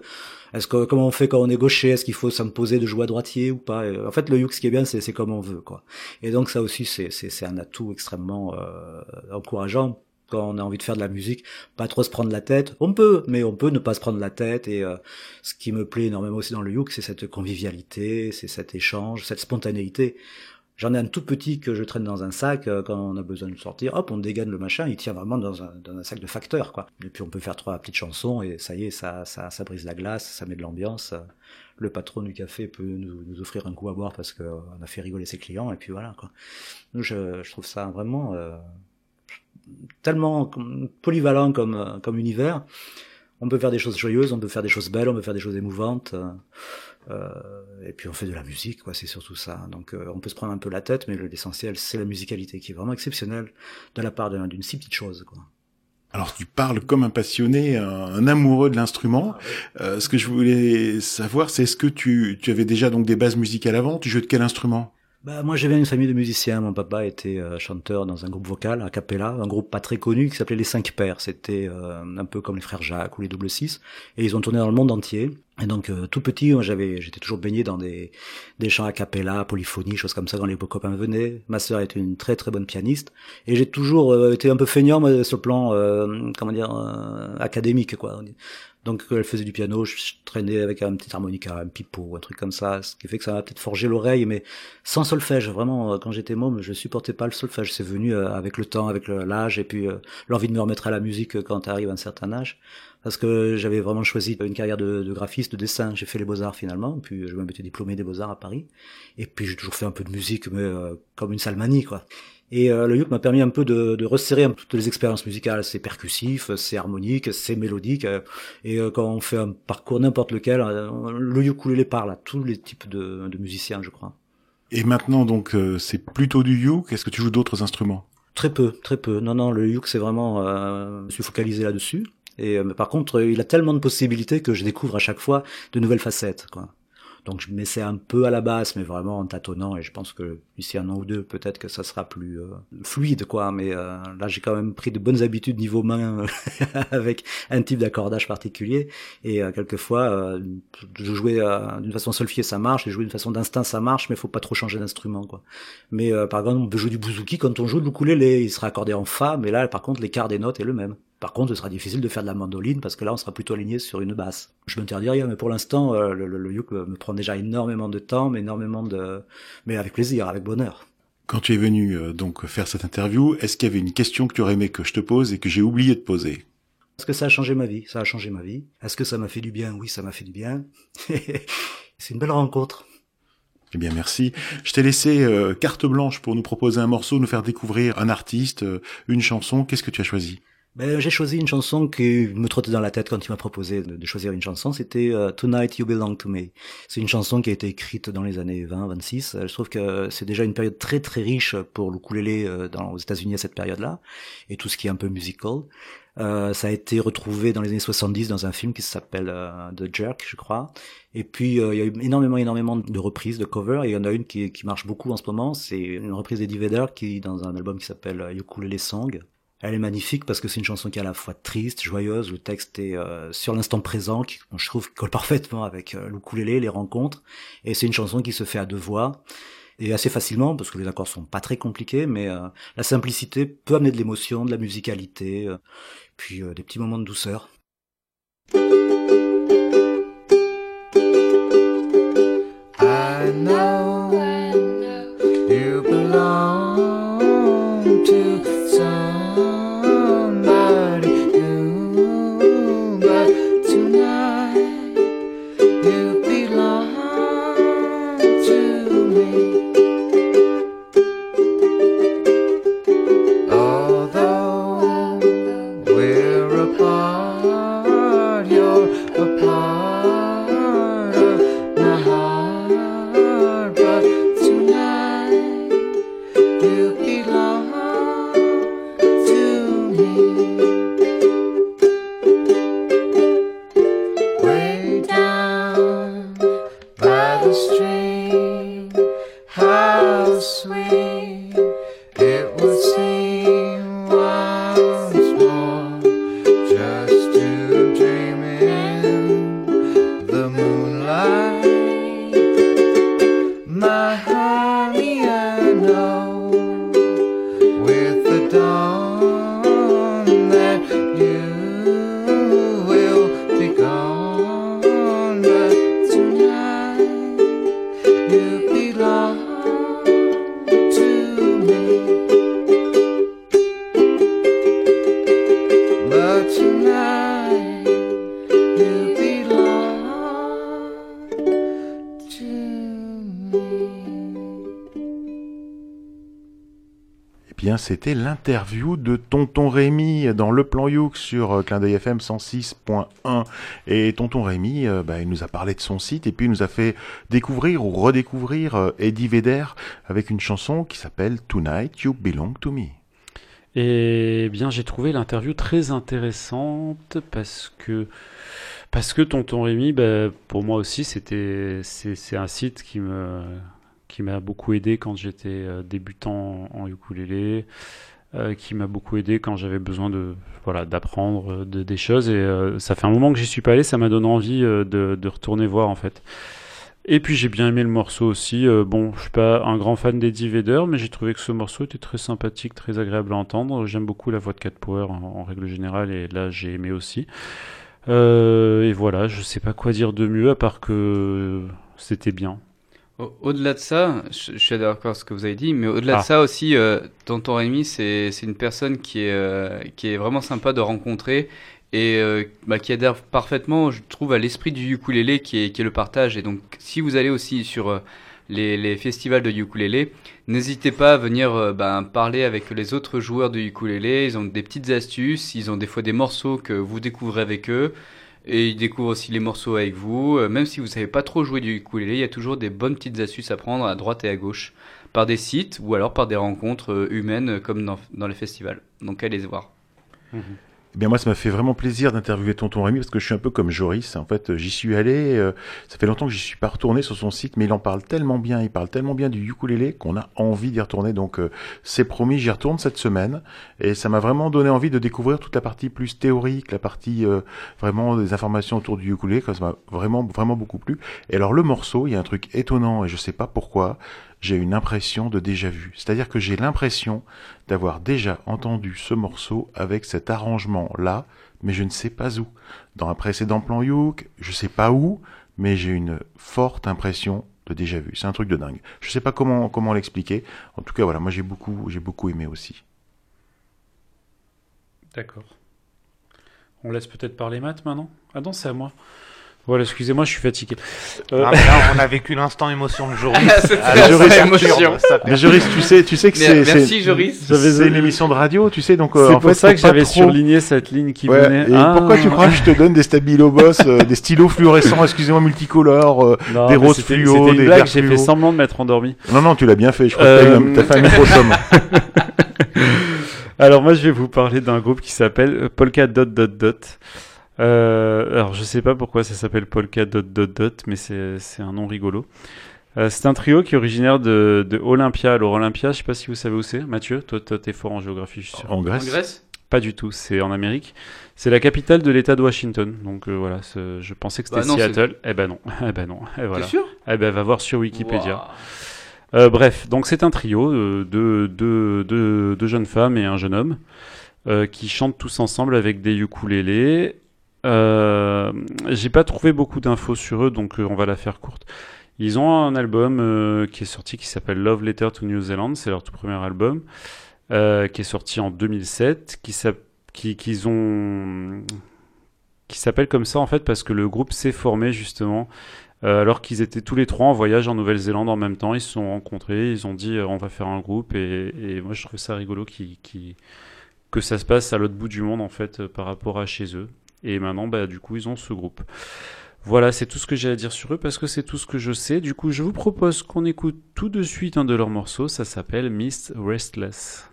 Speaker 8: est-ce que comment on fait quand on est gaucher, est-ce qu'il faut s'imposer de jouer à droitier ou pas. En fait, le yoke, ce qui est bien, c'est comme on veut, quoi. Et donc ça aussi, c'est un atout extrêmement encourageant quand on a envie de faire de la musique, pas trop se prendre la tête. On peut, mais on peut ne pas se prendre la tête. Et euh, ce qui me plaît énormément aussi dans le yoke, c'est cette convivialité, c'est cet échange, cette spontanéité. J'en ai un tout petit que je traîne dans un sac euh, quand on a besoin de sortir. Hop, on dégaine le machin, il tient vraiment dans un, dans un sac de facteur, quoi. Et puis on peut faire trois petites chansons et ça y est, ça, ça, ça brise la glace, ça met de l'ambiance. Le patron du café peut nous, nous offrir un coup à boire parce qu'on a fait rigoler ses clients et puis voilà, quoi. Je, je trouve ça vraiment euh, tellement polyvalent comme, comme univers. On peut faire des choses joyeuses, on peut faire des choses belles, on peut faire des choses émouvantes. Euh, et puis on fait de la musique, quoi, c'est surtout ça. Donc euh, on peut se prendre un peu la tête, mais l'essentiel c'est la musicalité qui est vraiment exceptionnelle de la part d'une si petite chose, quoi.
Speaker 1: Alors tu parles comme un passionné, un, amoureux de l'instrument. Euh, ce que je voulais savoir, c'est est-ce que tu, tu avais déjà donc des bases musicales avant? Tu jouais de quel instrument?
Speaker 8: Bah, moi, je viens d'une famille de musiciens. Mon papa était euh, chanteur dans un groupe vocal, a cappella, un groupe pas très connu qui s'appelait Les Cinq Pères. C'était euh, un peu comme les Frères Jacques ou les Double Six. Et ils ont tourné dans le monde entier. Et donc, euh, tout petit, j'avais, j'étais toujours baigné dans des, des chants a cappella, polyphonie, choses comme ça quand les copains venaient. Ma sœur était une très très bonne pianiste. Et j'ai toujours été un peu feignant sur le plan, comment dire, académique, quoi. Donc quand elle faisait du piano, je traînais avec un petit harmonica, un pipeau, un truc comme ça, ce qui fait que ça m'a peut-être forgé l'oreille, mais sans solfège. Vraiment, euh, quand j'étais môme, je supportais pas le solfège. C'est venu euh, avec le temps, avec l'âge, et puis euh, l'envie de me remettre à la musique quand tu à un certain âge. Parce que j'avais vraiment choisi une carrière de, de graphiste, de dessin. J'ai fait les beaux-arts finalement, puis je me été diplômé des beaux-arts à Paris. Et puis j'ai toujours fait un peu de musique, mais comme une salmanie, quoi. Et euh, le uke m'a permis un peu de, de resserrer un peu toutes les expériences musicales. C'est percussif, c'est harmonique, c'est mélodique. Euh, et euh, quand on fait un parcours n'importe lequel, le ukulélé parle à tous les types de, de musiciens, je crois.
Speaker 1: Et maintenant, donc, c'est plutôt du uke. Est-ce que tu joues d'autres instruments?
Speaker 8: Très peu, très peu. Non, non, le uke, c'est vraiment... je me suis focalisé là-dessus. Et mais par contre, il a tellement de possibilités que je découvre à chaque fois de nouvelles facettes. Quoi. Donc je m'essaie un peu à la basse, mais vraiment en tâtonnant. Et je pense que ici un an ou deux, peut-être que ça sera plus euh, fluide, quoi. Mais euh, là, j'ai quand même pris de bonnes habitudes niveau main avec un type d'accordage particulier. Et euh, quelquefois, euh, je jouais euh, d'une façon solfiée, ça marche. Et jouer d'une façon d'instinct, ça marche. Mais faut pas trop changer d'instrument, quoi. Mais euh, par exemple, on peut jouer du bouzouki quand on joue le ukulélé, il sera accordé en fa. Mais là, par contre, l'écart des notes est le même. Par contre, ce sera difficile de faire de la mandoline parce que là, on sera plutôt aligné sur une basse. Je m'interdis rien, mais pour l'instant, euh, le, le, le uke me prend déjà énormément de temps, mais énormément de, mais avec plaisir, avec bonheur.
Speaker 1: Quand tu es venu euh, donc faire cette interview, est-ce qu'il y avait une question que tu aurais aimé que je te pose et que j'ai oublié de poser?
Speaker 8: Est-ce que ça a changé ma vie? Ça a changé ma vie. Est-ce que ça m'a fait du bien? Oui, ça m'a fait du bien. C'est une belle rencontre.
Speaker 1: Eh bien, merci. Je t'ai laissé euh, carte blanche pour nous proposer un morceau, nous faire découvrir un artiste, une chanson. Qu'est-ce que tu as choisi?
Speaker 8: Ben, j'ai choisi une chanson qui me trottait dans la tête quand il m'a proposé de, choisir une chanson. C'était euh, Tonight You Belong to Me. C'est une chanson qui a été écrite dans les années 20-26. Euh, Je trouve que c'est déjà une période très très riche pour le ukulélé euh, dans, aux États-Unis à cette période-là et tout ce qui est un peu musical. Euh, ça a été retrouvé dans les années 70 dans un film qui s'appelle euh, The Jerk, je crois. Et puis euh, il y a eu énormément, énormément de reprises, de covers. Et il y en a une qui, qui marche beaucoup en ce moment. C'est une reprise d'Eddie Vedder qui dans un album qui s'appelle euh, Ukulele Song. Elle est magnifique parce que c'est une chanson qui est à la fois triste, joyeuse. Le texte est euh, sur l'instant présent, qui je trouve colle parfaitement avec euh, l'ukulélé, les rencontres. Et c'est une chanson qui se fait à deux voix et assez facilement parce que les accords sont pas très compliqués, mais euh, la simplicité peut amener de l'émotion, de la musicalité, euh, puis des petits moments de douceur.
Speaker 1: C'était l'interview de Tonton Rémy dans Le Plan Youk sur euh, Clin d'œil FM 106.1. Et Tonton Rémy, euh, bah, il nous a parlé de son site et puis il nous a fait découvrir ou redécouvrir euh, Eddie Vedder avec une chanson qui s'appelle Tonight You Belong to Me.
Speaker 2: Et bien, j'ai trouvé l'interview très intéressante parce que parce que Tonton Rémy, bah, pour moi aussi, c'était c'est un site qui me qui m'a beaucoup aidé quand j'étais euh, débutant en ukulélé, euh, qui m'a beaucoup aidé quand j'avais besoin de voilà d'apprendre euh, de- des choses. Et ça fait un moment que j'y suis pas allé, ça m'a donné envie de, retourner voir en fait. Et puis j'ai bien aimé le morceau aussi. Bon, je suis pas un grand fan d'Eddie Vedder, mais j'ai trouvé que ce morceau était très sympathique, très agréable à entendre. J'aime beaucoup la voix de Cat Power en, règle générale, et là j'ai aimé aussi. Et voilà, je sais pas quoi dire de mieux à part que c'était bien.
Speaker 3: Au- Au-delà de ça, je, je suis d'accord avec ce que vous avez dit, mais au-delà
Speaker 2: Ah.
Speaker 3: de ça aussi, euh, Tonton Rémi, c'est une personne qui est, euh, qui est vraiment sympa de rencontrer et euh, bah, qui adhère parfaitement, je trouve, à l'esprit du ukulélé qui est, qui est le partage. Et donc, si vous allez aussi sur euh, les, les festivals de ukulélé, n'hésitez pas à venir euh, ben, parler avec les autres joueurs de ukulélé. Ils ont des petites astuces, ils ont des fois des morceaux que vous découvrez avec eux. Et ils découvrent aussi les morceaux avec vous. Euh, Même si vous savez pas trop jouer du ukulélé, il y a toujours des bonnes petites astuces à prendre à droite et à gauche. Par des sites ou alors par des rencontres euh, humaines euh, comme dans, les festivals. Donc allez voir.
Speaker 1: Eh bien moi, ça m'a fait vraiment plaisir d'interviewer Tonton Rémi parce que je suis un peu comme Joris. En fait, j'y suis allé. euh, ça fait longtemps que j'y suis pas retourné sur son site, mais il en parle tellement bien, il parle tellement bien du ukulélé qu'on a envie d'y retourner. Donc euh, c'est promis, j'y retourne cette semaine et ça m'a vraiment donné envie de découvrir toute la partie plus théorique, la partie euh, vraiment des informations autour du ukulélé. Ça m'a vraiment vraiment beaucoup plu. Et alors le morceau, il y a un truc étonnant et je sais pas pourquoi. J'ai une impression de déjà vu. C'est-à-dire que j'ai l'impression d'avoir déjà entendu ce morceau avec cet arrangement-là, mais je ne sais pas où. Dans un précédent plan Youk, je sais pas où, mais j'ai une forte impression de déjà vu. C'est un truc de dingue. Je sais pas comment comment l'expliquer. En tout cas, voilà, moi j'ai beaucoup j'ai beaucoup aimé aussi.
Speaker 2: D'accord. On laisse peut-être parler Matt maintenant? Ah non, c'est à moi. Voilà, excusez-moi, je suis fatigué. Euh,
Speaker 4: Ah, mais là, on a vécu l'instant émotion de Joris. Ah,
Speaker 3: l'instant
Speaker 4: Joris,
Speaker 3: émotion.
Speaker 1: Mais Joris, tu sais, tu sais que c'est
Speaker 3: merci,
Speaker 1: c'est-
Speaker 3: Joris.
Speaker 1: c'est- une émission de radio, tu sais, donc euh,
Speaker 2: c'est pour
Speaker 1: fait,
Speaker 2: ça que j'avais
Speaker 1: trop-
Speaker 2: surligné cette ligne qui
Speaker 1: Ouais,
Speaker 2: venait.
Speaker 1: et
Speaker 2: Ah.
Speaker 1: pourquoi tu crois que je te donne des stabilos boss, euh, des stylos fluorescents, excusez-moi, multicolores, euh,
Speaker 2: Non,
Speaker 1: des roses fluo,
Speaker 2: C'était
Speaker 1: des
Speaker 2: une blague, j'ai fait semblant de m'être endormi.
Speaker 1: Non, non, tu l'as bien fait. Je crois
Speaker 2: Euh,
Speaker 1: que t'as eu un- t'as fait un micro-somme.
Speaker 2: Alors moi je vais vous parler d'un groupe qui s'appelle Polka Dot Dot Dot. Euh, alors je sais pas pourquoi ça s'appelle Polka Dot Dot Dot, mais c'est c'est un nom rigolo. Euh, c'est un trio qui est originaire de, de Olympia. Alors Olympia, je sais pas si vous savez où c'est. Mathieu, toi toi, t'es fort en géographie, je suis sûr.
Speaker 1: En
Speaker 3: En
Speaker 1: Grèce?
Speaker 3: Grèce
Speaker 2: Pas du tout, c'est en Amérique. C'est la capitale de l'État de Washington. Donc euh, voilà, je pensais que c'était
Speaker 3: Bah c'est-
Speaker 2: Seattle. Eh ben non, eh ben non. Et voilà.
Speaker 3: T'es sûr?
Speaker 2: Eh ben va voir sur Wikipédia. Euh, bref, donc c'est un trio euh, de deux de, de jeunes femmes et un jeune homme euh, qui chantent tous ensemble avec des ukulélés. Euh, J'ai pas trouvé beaucoup d'infos sur eux, donc euh, on va la faire courte. Ils ont un album euh, qui est sorti qui s'appelle Love Letter to New Zealand, c'est leur tout premier album, qui est sorti en 2007, qui s'appelle comme ça en fait parce que le groupe s'est formé justement alors qu'ils étaient tous les trois en voyage en Nouvelle-Zélande en même temps, ils se sont rencontrés, ils ont dit on va faire un groupe et, moi je trouve ça rigolo que ça se passe à l'autre bout du monde en fait par rapport à chez eux. Et maintenant bah du coup ils ont ce groupe. Voilà, c'est tout ce que j'ai à dire sur eux parce que c'est tout ce que je sais. Du coup, je vous propose qu'on écoute tout de suite un de leurs morceaux. Ça s'appelle Miss Restless.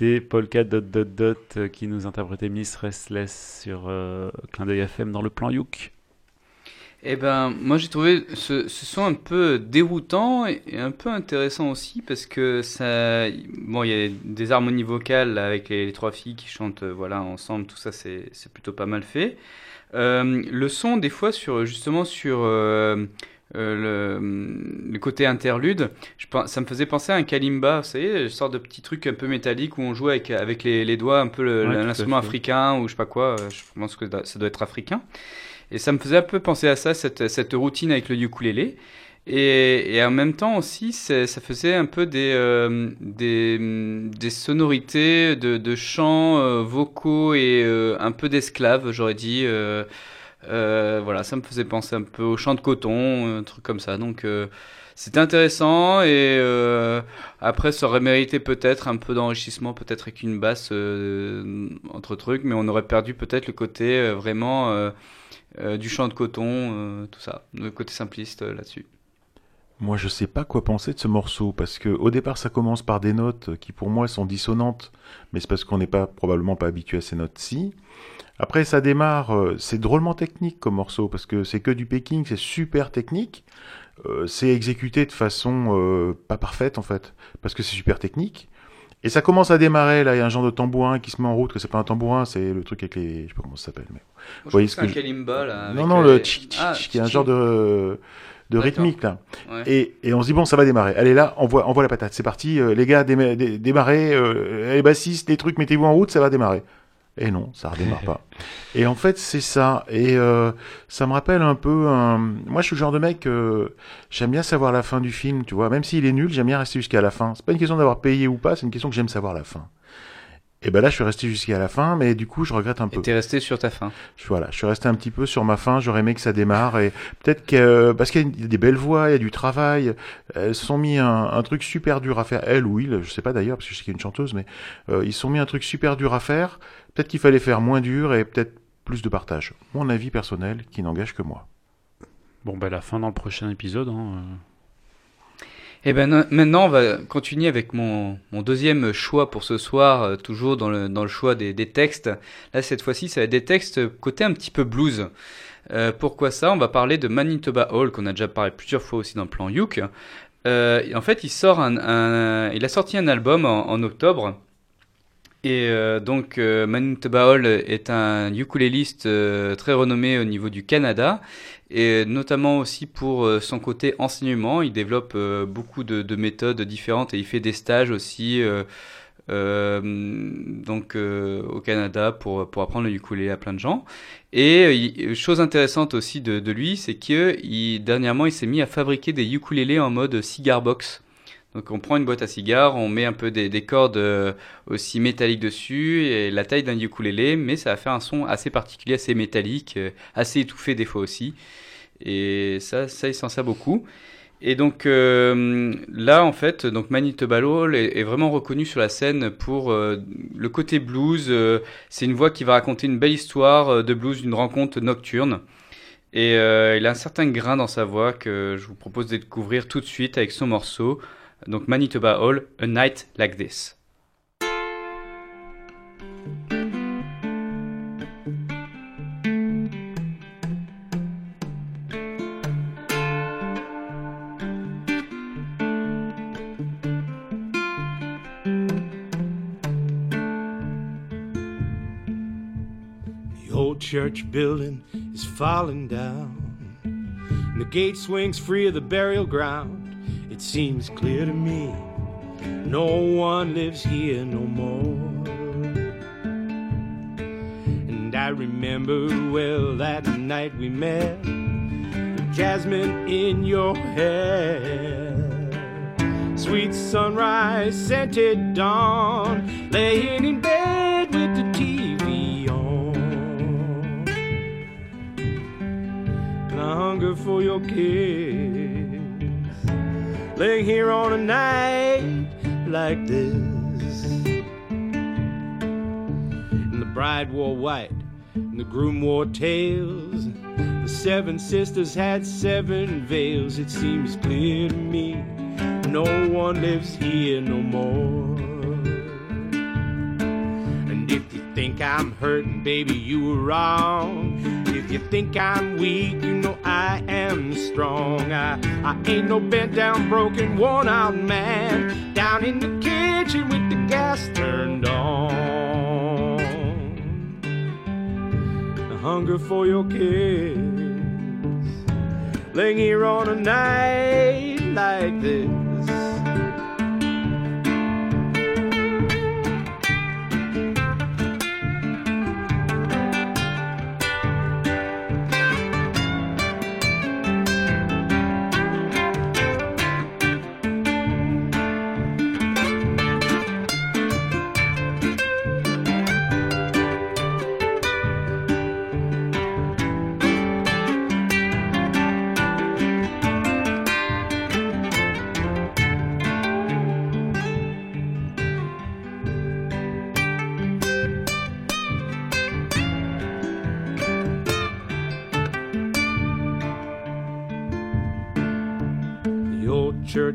Speaker 2: C'était Polka euh, qui nous interprétait Miss Restless sur euh, Clin d'œil FM dans le plan Youk.
Speaker 3: Eh ben, moi j'ai trouvé ce, son un peu déroutant et, un peu intéressant aussi parce que ça, bon, il y a des harmonies vocales avec les, trois filles qui chantent, euh, voilà, ensemble, tout ça c'est plutôt pas mal fait. Euh, le son des fois sur justement sur euh, le, le côté interlude, je, ça me faisait penser à un kalimba, vous savez, une sorte de petit truc un peu métallique où on joue avec avec les, les doigts un peu
Speaker 2: Ouais,
Speaker 3: l'instrument africain ou je sais pas quoi. euh, Je pense que ça doit être africain. Et ça me faisait un peu penser à ça, cette, cette routine avec le ukulélé. Et, et en même temps aussi, ça faisait un peu des, euh, des, des sonorités de, de chants euh, vocaux et euh, un peu d'esclaves, j'aurais dit. Euh, voilà, ça me faisait penser un peu au chant de coton, un truc comme ça. Donc euh, c'était intéressant et euh, après ça aurait mérité peut-être un peu d'enrichissement, peut-être avec une basse entre trucs, mais on aurait perdu peut-être le côté vraiment du chant de coton, tout ça, le côté simpliste là-dessus.
Speaker 1: Moi, je sais pas quoi penser de ce morceau parce que au départ, ça commence par des notes qui pour moi sont dissonantes, mais c'est parce qu'on n'est pas probablement pas habitué à ces notes-ci. Après, ça démarre, euh, c'est drôlement technique comme morceau parce que c'est que du picking, c'est super technique. Euh, c'est exécuté de façon euh, pas parfaite en fait, parce que c'est super technique. Et ça commence à démarrer, là, il y a un genre de tambourin qui se met en route, que c'est pas un tambourin, c'est le truc avec les... Je sais pas comment ça s'appelle, mais...
Speaker 3: Moi,
Speaker 1: voyez ce que
Speaker 3: que c'est un
Speaker 1: je-
Speaker 3: kalimba là.
Speaker 1: Non,
Speaker 3: avec,
Speaker 1: non, le tchik
Speaker 3: Ah,
Speaker 1: qui est un genre de, de rythmique, là.
Speaker 3: Ouais.
Speaker 1: Et, et on se dit, bon, ça va démarrer. Allez, là, on voit, on voit la patate. C'est parti, euh, les gars, déma- dé- démarrez, euh, les bassistes, les trucs, mettez-vous en route, ça va démarrer. Et non, ça redémarre pas. Et en fait, c'est ça. Et euh, ça me rappelle un peu un... Moi, je suis le genre de mec, euh, j'aime bien savoir la fin du film, tu vois. Même s'il est nul, j'aime bien rester jusqu'à la fin. C'est pas une question d'avoir payé ou pas, c'est une question que j'aime savoir la fin. Et ben là, je suis resté jusqu'à la fin, mais du coup, je regrette un peu.
Speaker 3: Et t'es resté sur ta fin.
Speaker 1: Je- Voilà, je suis resté un petit peu sur ma fin. J'aurais aimé que ça démarre et peut-être que euh, parce qu'il y a des belles voix, il y a du travail. Elles se sont mis un, un truc super dur à faire. Elle ou il, je sais pas d'ailleurs parce que je sais qu'il y a une chanteuse, mais euh, ils se sont mis un truc super dur à faire. Peut-être qu'il fallait faire moins dur et peut-être plus de partage. Mon avis personnel qui n'engage que moi.
Speaker 2: Bon, bah, la fin dans le prochain épisode. Hein, euh.
Speaker 3: Et ben non- maintenant, on va continuer avec mon, mon deuxième choix pour ce soir, euh, toujours dans le, dans le choix des, des textes. Là, cette fois-ci, ça va être des textes côté un petit peu blues. Euh, pourquoi ça? On va parler de Manitoba Hall, qu'on a déjà parlé plusieurs fois aussi dans le plan Youk. Euh, en fait, il, sort un, il a sorti un album en octobre. Et euh, donc, euh, Hall est un ukuléliste euh, très renommé au niveau du Canada et notamment aussi pour euh, son côté enseignement. Il développe euh, beaucoup de, de méthodes différentes et il fait des stages aussi donc au Canada pour, apprendre le ukulélé à plein de gens. Et chose intéressante aussi de, lui, c'est que il, dernièrement il s'est mis à fabriquer des ukulélés en mode cigar box. Donc on prend une boîte à cigares, on met un peu des, des cordes euh, aussi métalliques dessus et la taille d'un ukulélé, mais ça va faire un son assez particulier, assez métallique, euh, assez étouffé des fois aussi. Et ça, ça il s'en sert beaucoup. Et donc euh, là, en fait, donc Manitoba Hall est, est vraiment reconnu sur la scène pour le côté blues. c'est une voix qui va raconter une belle histoire de blues, d'une rencontre nocturne. Et il a un certain grain dans sa voix que je vous propose de découvrir tout de suite avec son morceau. Donc Manitoba Hall, A Night Like This.
Speaker 9: The old church building is falling down. And the gate swings free of the burial ground. It seems clear to me no one lives here no more. And I remember well that night we met, jasmine in your hair. Sweet sunrise, scented dawn, laying in bed with the TV on. And I hunger for your kiss, laying here on a night like this. And the bride wore white, and the groom wore tails. The seven sisters had seven veils. It seems clear to me no one lives here no more. And if you think I'm hurting, baby, you were wrong. If you think I'm weak, you know strong. I, I ain't no bent down, broken, worn out man. Down in the kitchen with the gas turned on. The hunger for your kiss. Laying here on a night like this.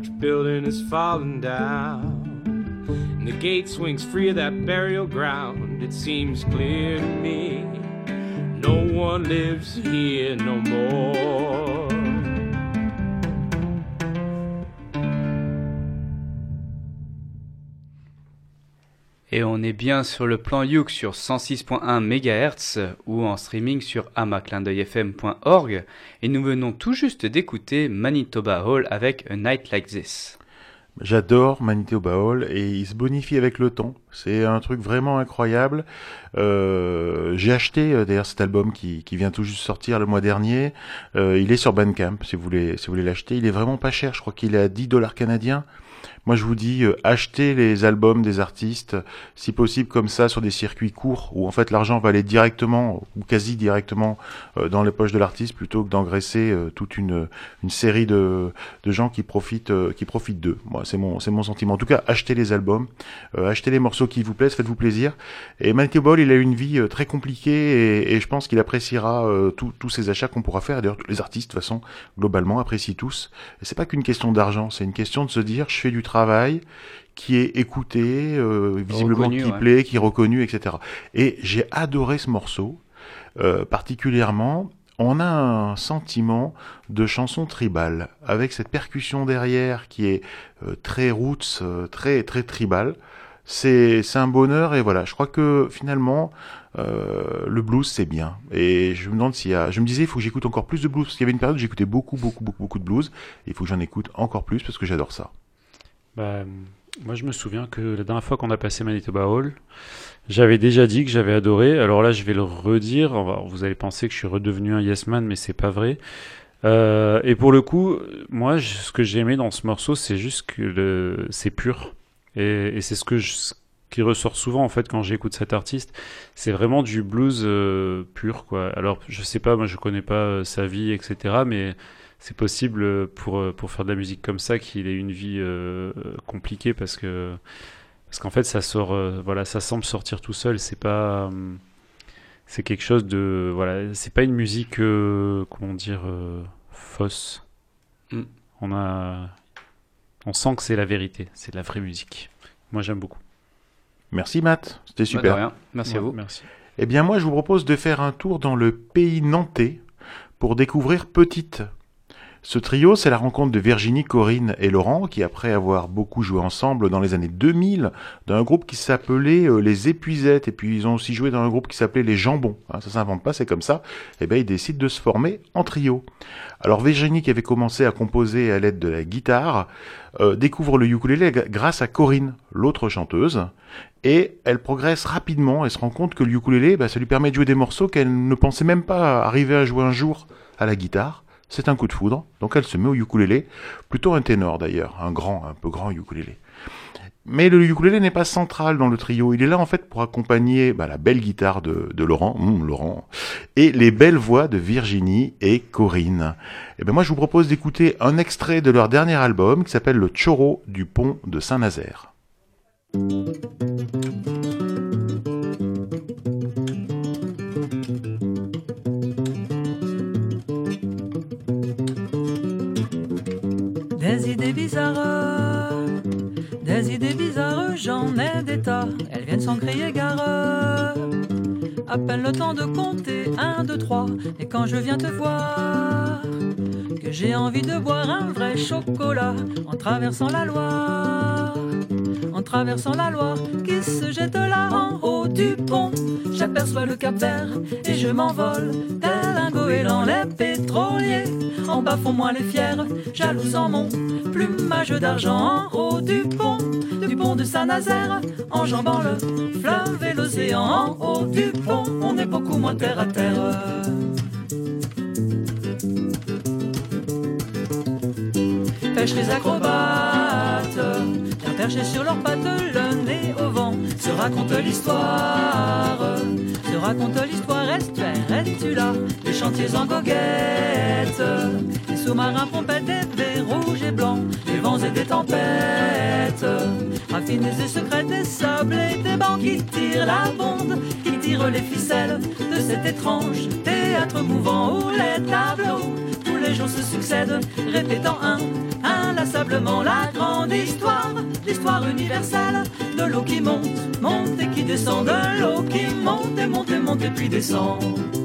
Speaker 9: Church building is falling down. And the gate swings free of that burial ground. It seems clear to me no one lives here no more.
Speaker 3: Et on est bien sur le plan Youk sur 106.1 MHz ou en streaming sur amaclindeuilfm.org. Et nous venons tout juste d'écouter Manitoba Hall avec A Night Like This.
Speaker 1: J'adore Manitoba Hall et il se bonifie avec le temps. C'est un truc vraiment incroyable. Euh, J'ai acheté euh, d'ailleurs cet album qui, vient tout juste sortir le mois dernier. Euh, il est sur Bandcamp si vous voulez si vous voulez l'acheter. Il est vraiment pas cher. Je crois qu'il est à 10 dollars canadiens. Moi, je vous dis, euh, achetez les albums des artistes, si possible comme ça, sur des circuits courts, où en fait l'argent va aller directement, ou quasi directement, euh, dans les poches de l'artiste, plutôt que d'engraisser euh, toute une, une série de, de gens qui profitent, euh, qui profitent d'eux. Moi, c'est mon, c'est mon sentiment. En tout cas, achetez les albums, euh, achetez les morceaux qui vous plaisent, faites-vous plaisir. Et Matthew Ball, il a une vie euh, très compliquée, et, et je pense qu'il appréciera tous ces achats qu'on pourra faire. D'ailleurs, les artistes, de toute façon, globalement, apprécient tous. Et c'est pas qu'une question d'argent, c'est une question de se dire, je fais du travail qui est écouté, euh, visiblement
Speaker 3: Reconnu,
Speaker 1: qui
Speaker 3: ouais.
Speaker 1: plaît, qui est reconnu, etc. Et j'ai adoré ce morceau, euh, particulièrement. On a un sentiment de chanson tribale, avec cette percussion derrière qui est euh, très roots, euh, très très tribal. C'est c'est un bonheur et voilà. Je crois que finalement euh, le blues c'est bien. Et je me demande s'il y a. Je me disais il faut que j'écoute encore plus de blues parce qu'il y avait une période où j'écoutais beaucoup beaucoup beaucoup beaucoup de blues. Et il faut que j'en écoute encore plus parce que j'adore ça.
Speaker 2: Bah, moi, je me souviens que la dernière fois qu'on a passé Manitoba Hall, j'avais déjà dit que j'avais adoré. Alors là, je vais le redire. Vous allez penser que je suis redevenu un yes man, mais c'est pas vrai. Euh, et pour le coup, moi, ce que j'ai aimé dans ce morceau, c'est juste que c'est pur. Et, et c'est ce que je- ce qui ressort souvent en fait quand j'écoute cet artiste. C'est vraiment du blues euh, pur, quoi. Alors, je sais pas, moi, je connais pas euh, sa vie, etc. Mais c'est possible euh, pour, euh, pour faire de la musique comme ça qu'il ait une vie euh, compliquée parce que parce qu'en fait ça sort euh, voilà ça semble sortir tout seul c'est pas euh, c'est quelque chose de voilà c'est pas une musique euh, comment dire euh, fausse
Speaker 3: Mm.
Speaker 2: on a on sent que c'est la vérité c'est de la vraie musique moi j'aime beaucoup
Speaker 1: Merci Matt, c'était
Speaker 3: Bah, de
Speaker 1: super.
Speaker 3: rien. Merci à vous.
Speaker 2: merci
Speaker 1: Eh bien moi je vous propose de faire un tour dans le pays nantais pour découvrir Petite. Ce trio, c'est la rencontre de Virginie, Corinne et Laurent, qui après avoir beaucoup joué ensemble dans les années 2000, dans un groupe qui s'appelait euh, Les Épuisettes, et puis ils ont aussi joué dans un groupe qui s'appelait Les Jambons. Hein, ça s'invente pas, c'est comme ça. Et bien ils décident de se former en trio. Alors Virginie, qui avait commencé à composer à l'aide de la guitare, euh, découvre le ukulélé grâce à Corinne, l'autre chanteuse, et elle progresse rapidement et se rend compte que le ukulélé, bah, ça lui permet de jouer des morceaux qu'elle ne pensait même pas arriver à jouer un jour à la guitare. C'est un coup de foudre, donc elle se met au ukulélé, plutôt un ténor d'ailleurs, un grand, un peu grand ukulélé. Mais le ukulélé n'est pas central dans le trio, il est là en fait pour accompagner bah, la belle guitare de, Laurent, hum, Laurent, et les belles voix de Virginie et Corinne. Et ben moi je vous propose d'écouter un extrait de leur dernier album qui s'appelle Le Choro du pont de Saint-Nazaire.
Speaker 10: Sans crier gare. à peine le temps de compter un, deux, trois. Et quand je viens te voir, que j'ai envie de boire un vrai chocolat en traversant la Loire. En traversant la Loire qui se jette là en haut du pont, j'aperçois le Cap Vert et je m'envole tel un goéland. Les pétroliers en bas font moi les fiers, jaloux en mon plumage d'argent en haut du pont de Saint-Nazaire, enjambant le fleuve et l'océan en haut du pont. On est beaucoup moins terre à terre. pêche les acrobates, bien perchés sur leurs pattes, le nez au vent, se raconte l'histoire, se raconte l'histoire, reste es-tu là Les chantiers en goguette, les sous-marins pompettes, des baies rouges et blancs, des vents et des tempêtes, raffinés et secrètes, des sables et des bancs qui tirent la bonde, qui tirent les ficelles de cet étrange théâtre mouvant où les tableaux tous les jours se succèdent, répétant un, inlassablement la grande histoire, l'histoire universelle de l'eau qui monte, monte et qui descend, de l'eau qui monte et monte et monte et puis descend.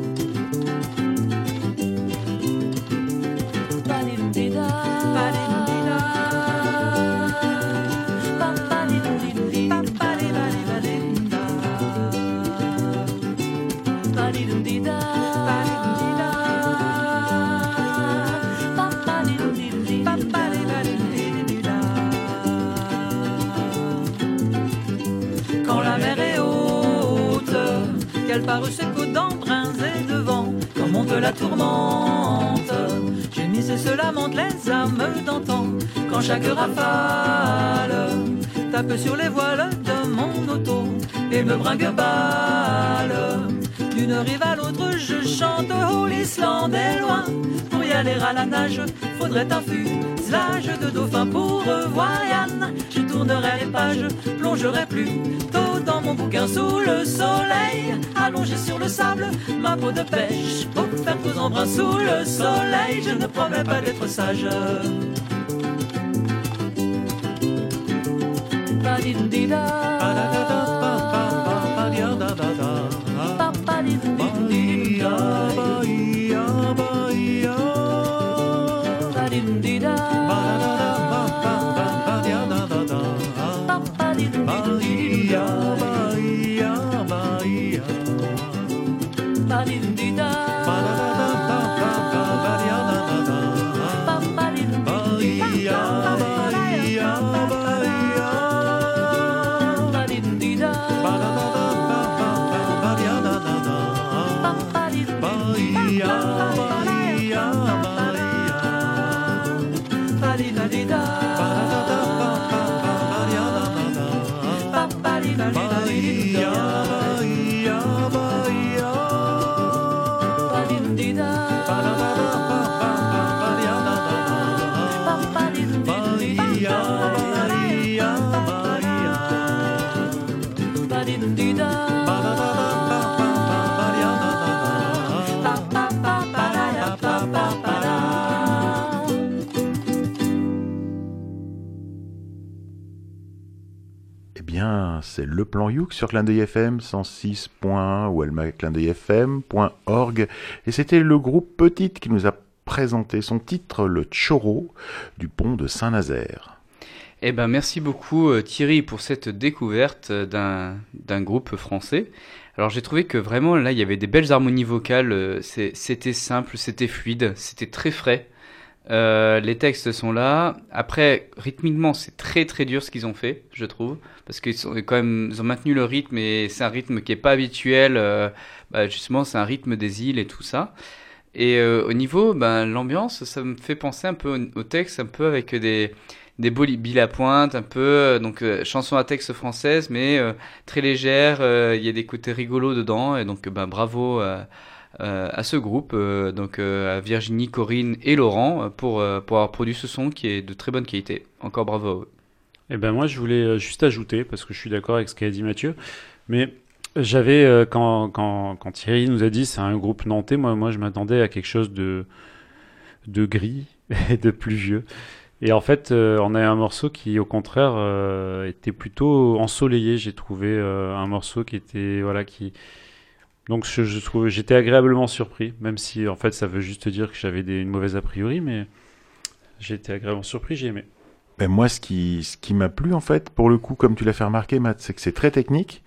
Speaker 10: Parut ses côtes d'embrun et de vent, quand monte la tourmente, gémissent et se lamentent les âmes d'antan, quand chaque rafale tape sur les voiles de mon auto et me bringue balle. D'une rive à l'autre, je chante Oh, l'Islande est loin. Pour y aller à la nage, faudrait un fuselage de dauphin pour revoir Yann. Je tournerai les pages, plongerai plus tôt dans mon bouquin sous le soleil. Allongé sur le sable, ma peau de pêche pour faire tous embruns sous le soleil. Je ne promets pas d'être sage.
Speaker 1: C'est le plan Youk sur Clin d'œil FM 106.1 ou. Et c'était le groupe Petite qui nous a présenté son titre, le Choro, du pont de Saint-Nazaire.
Speaker 3: Eh ben, merci beaucoup euh, Thierry pour cette découverte euh, d'un d'un groupe français. Alors j'ai trouvé que vraiment là il y avait des belles harmonies vocales, euh, c'était simple, c'était fluide, c'était très frais. Euh, les textes sont là. Après, rythmiquement, c'est très très dur ce qu'ils ont fait, je trouve, parce qu'ils sont quand même, ils ont maintenu le rythme et c'est un rythme qui est pas habituel. euh, bah, justement, c'est un rythme des îles et tout ça. Et euh, au niveau, ben, l'ambiance, ça me fait penser un peu au, texte, un peu avec des des billes à pointe, un peu donc chanson à texte française, mais très légère. Il y a des côtés rigolos dedans, et donc ben bravo à ce groupe, euh, donc euh, à Virginie, Corinne et Laurent euh, pour euh, pour avoir produit ce son qui est de très bonne qualité. Encore bravo à eux.
Speaker 2: Eh ben moi, je voulais euh, juste ajouter, parce que je suis d'accord avec ce qu'a dit Mathieu, mais j'avais, euh, quand, quand, quand Thierry nous a dit c'est un groupe nantais, moi, moi je m'attendais à quelque chose de, de gris et de pluvieux. Et en fait, euh, on a un morceau qui, au contraire, euh, était plutôt ensoleillé. J'ai trouvé euh, un morceau qui était, voilà, qui Donc je, je trouve, j'étais agréablement surpris, même si en fait ça veut juste dire que j'avais des, une mauvaise a priori, mais j'ai été agréablement surpris, j'ai aimé.
Speaker 1: Ben moi, ce qui, ce qui m'a plu, en fait, pour le coup, comme tu l'as fait remarquer, Matt, c'est que c'est très technique,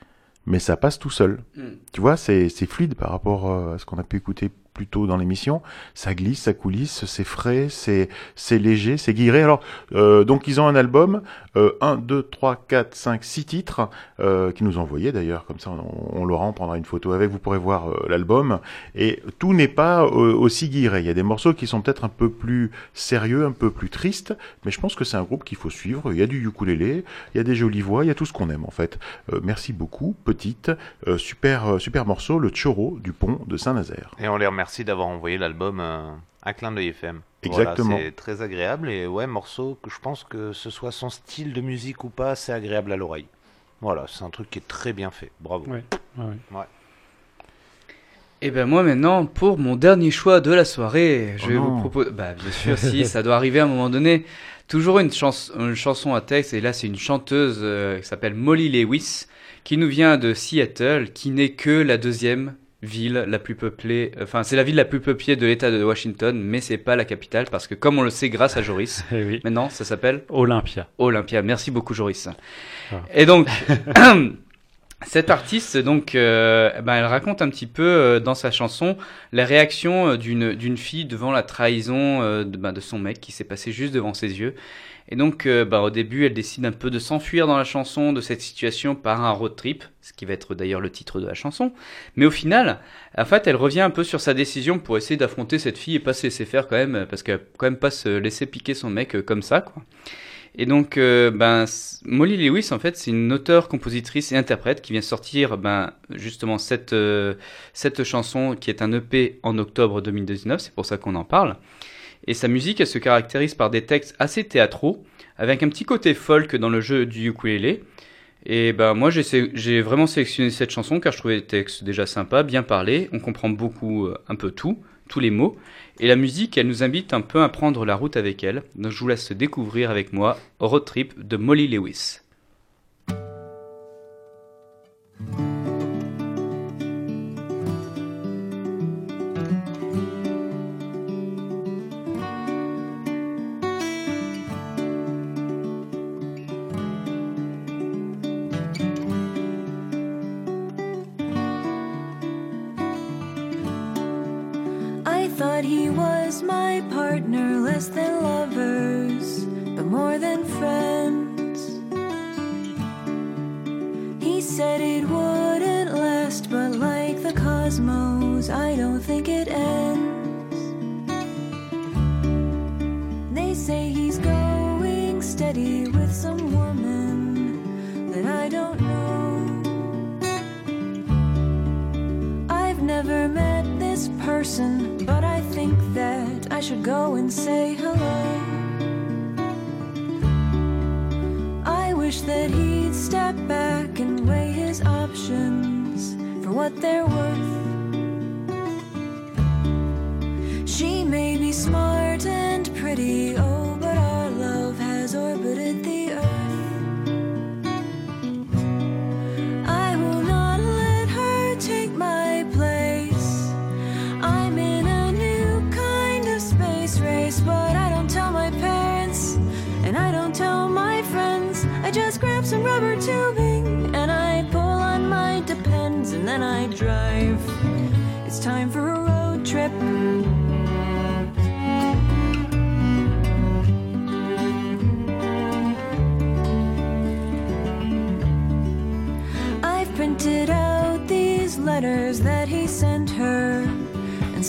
Speaker 1: mais ça passe tout seul.
Speaker 3: Mm.
Speaker 1: Tu vois, c'est c'est fluide par rapport euh, à ce qu'on a pu écouter plus tôt dans l'émission. Ça glisse, ça coulisse, c'est frais, c'est c'est léger, c'est guiré. Alors, euh, donc ils ont un album, euh, 1, 2, 3, 4, 5, 6 titres, euh, qui nous ont envoyé d'ailleurs, comme ça on, on l'aura, on prendra une photo avec, vous pourrez voir euh, l'album. Et tout n'est pas euh, aussi guiré. Il y a des morceaux qui sont peut-être un peu plus sérieux, un peu plus tristes, mais je pense que c'est un groupe qu'il faut suivre. Il y a du ukulélé, il y a des jolies voix, il y a tout ce qu'on aime en fait. Euh, merci beaucoup, petite, super, super morceau, le Choro du pont de Saint-Nazaire.
Speaker 4: Et on les remercie d'avoir envoyé l'album euh, à Clin d'œil FM.
Speaker 1: Exactement.
Speaker 4: Voilà, c'est très agréable et ouais, morceau que je pense que ce soit son style de musique ou pas, c'est agréable à l'oreille. Voilà, c'est un truc qui est très bien fait. Bravo.
Speaker 2: Ouais, ouais,
Speaker 4: Ouais.
Speaker 3: Et ben moi maintenant, pour mon dernier choix de la soirée, je
Speaker 1: Oh
Speaker 3: vais
Speaker 1: non.
Speaker 3: vous proposer... Bah bien sûr, si, ça doit arriver à un moment donné. Toujours une, chans- une chanson à texte, et là c'est une chanteuse euh, qui s'appelle Molly Lewis, qui nous vient de Seattle, qui n'est que la deuxième ville la plus peuplée, enfin c'est la ville la plus peuplée de l'État de Washington, mais c'est pas la capitale, parce que comme on le sait grâce à Joris,
Speaker 2: Eh oui.
Speaker 3: maintenant ça s'appelle
Speaker 2: Olympia.
Speaker 3: Olympia. Merci beaucoup, Joris.
Speaker 2: Ah.
Speaker 3: Et donc, cette artiste, donc, euh, ben, elle raconte un petit peu euh, dans sa chanson la réaction euh, d'une d'une fille devant la trahison euh, de, ben, de son mec qui s'est passé juste devant ses yeux. Et donc, euh, ben, au début, elle décide un peu de s'enfuir dans la chanson de cette situation par un road trip, ce qui va être d'ailleurs le titre de la chanson. Mais au final, en fait, elle revient un peu sur sa décision pour essayer d'affronter cette fille et pas se laisser faire quand même, parce qu'elle quand même pas se laisser piquer son mec euh, comme ça, quoi. Et donc, euh, ben, Molly Lewis, en fait, c'est une auteure, compositrice et interprète qui vient sortir, ben, justement, cette, euh, cette chanson qui est un EP en octobre 2019, c'est pour ça qu'on en parle. Et sa musique, elle se caractérise par des textes assez théâtraux, avec un petit côté folk dans le jeu du ukulélé. Et ben, moi, j'ai vraiment sélectionné cette chanson car je trouvais les textes déjà sympas, bien parlés, on comprend beaucoup, euh, un peu tout, tous les mots. Et la musique, elle nous invite un peu à prendre la route avec elle. Donc je vous laisse découvrir avec moi Road Trip de Molly Lewis.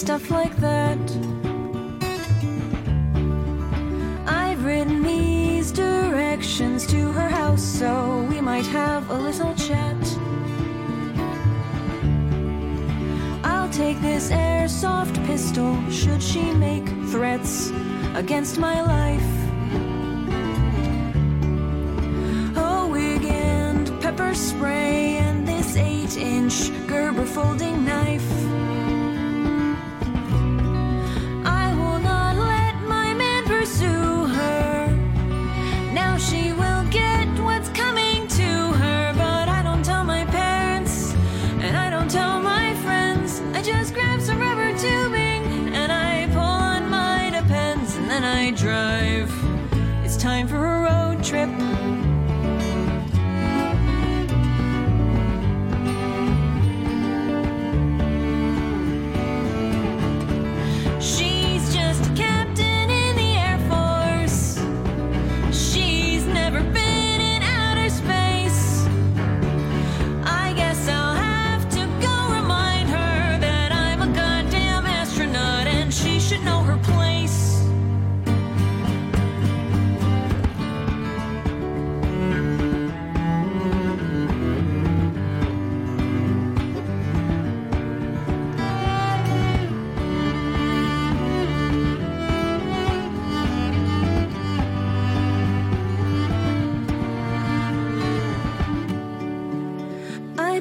Speaker 11: Stuff like that. I've written these directions to her house so we might have a little chat. I'll take this airsoft pistol should she make threats against my life. A wig and pepper spray and this eight inch Gerber folding knife.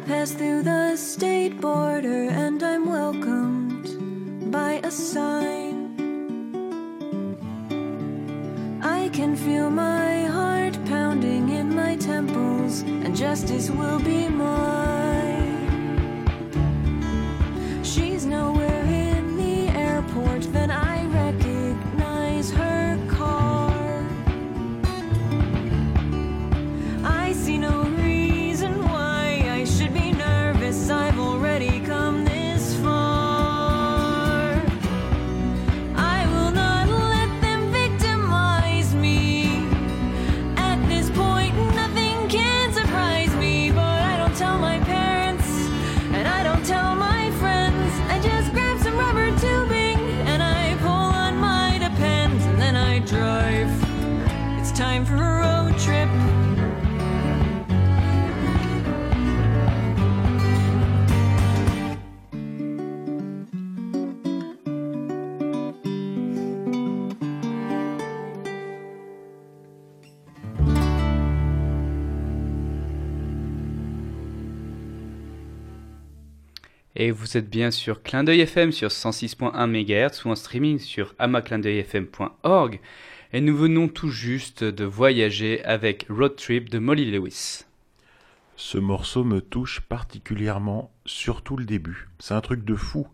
Speaker 11: Pass through the state border and I'm welcomed by a sign. I can feel my heart pounding in my temples, and justice will be mine. She's nowhere
Speaker 3: Et vous êtes bien sur Clin d'œil FM sur 106.1 MHz ou en streaming sur amaclindeuilfm.org. Et nous venons tout juste de voyager avec Road Trip de Molly Lewis.
Speaker 1: Ce morceau me touche particulièrement, surtout le début. C'est un truc de fou.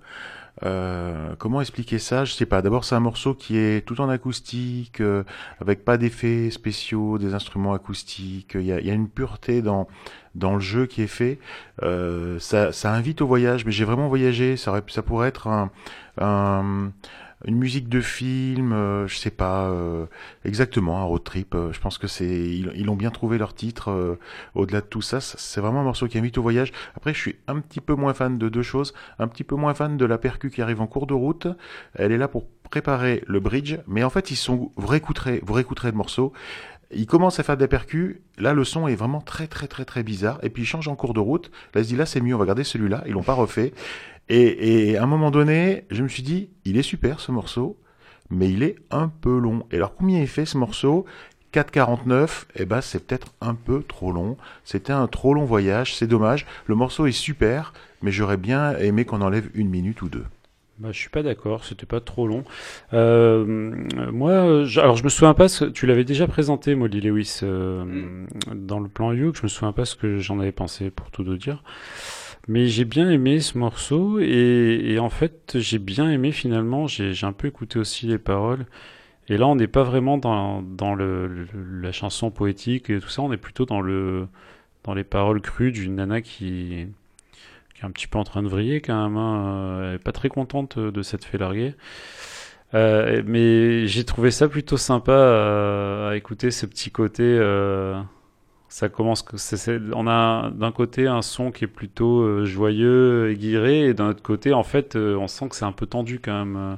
Speaker 1: Euh, comment expliquer ça? Je sais pas. D'abord, c'est un morceau qui est tout en acoustique, euh, avec pas d'effets spéciaux, des instruments acoustiques. Il y a, y a une pureté dans dans le jeu qui est fait. Euh, ça, ça invite au voyage. Mais j'ai vraiment voyagé. Ça, ça pourrait être un, un- une musique de film. euh, je sais pas euh, exactement un road trip. euh, je pense que c'est ils ont bien trouvé leur titre. au-delà de tout ça, c'est vraiment un morceau qui invite au voyage. Après, je suis un petit peu moins fan de deux choses. Un petit peu moins fan de la percu qui arrive en cours de route. Elle est là pour préparer le bridge, mais en fait, ils sont, vous réécouterez, vous réécouterez le morceau. Ils commencent à faire des percus. Là, le son est vraiment très, très, très, très bizarre. Et puis, ils changent en cours de route. Là, ils se là, c'est mieux, on va garder celui-là. Ils l'ont pas refait. Et, et à un moment donné, je me suis dit, il est super, ce morceau, mais il est un peu long. Et alors, combien il fait, ce morceau? 4,49, eh ben c'est peut-être un peu trop long. C'était un trop long voyage, c'est dommage. Le morceau est super, mais j'aurais bien aimé qu'on enlève une minute ou deux.
Speaker 2: Bah, je suis pas d'accord, c'était pas trop long. Euh, moi, je- alors je me souviens pas, ce- tu l'avais déjà présenté, Molly Lewis, euh, dans le plan Hugh, je me souviens pas ce que j'en avais pensé, pour tout te dire. Mais j'ai bien aimé ce morceau, et, et en fait, j'ai bien aimé finalement, j'ai j'ai un peu écouté aussi les paroles. Et là, on n'est pas vraiment dans, dans le, le- la chanson poétique et tout ça, on est plutôt dans le dans les paroles crues d'une nana qui, qui est un petit peu en train de vriller quand même. hein. Euh, Elle est pas très contente de s'être fait larguer. Euh, mais j'ai trouvé ça plutôt sympa euh, à écouter ce petit côté. euh, ça commence, on a d'un côté un son qui est plutôt euh, joyeux, aiguiré, et d'un autre côté, en fait, euh, on sent que c'est un peu tendu quand même.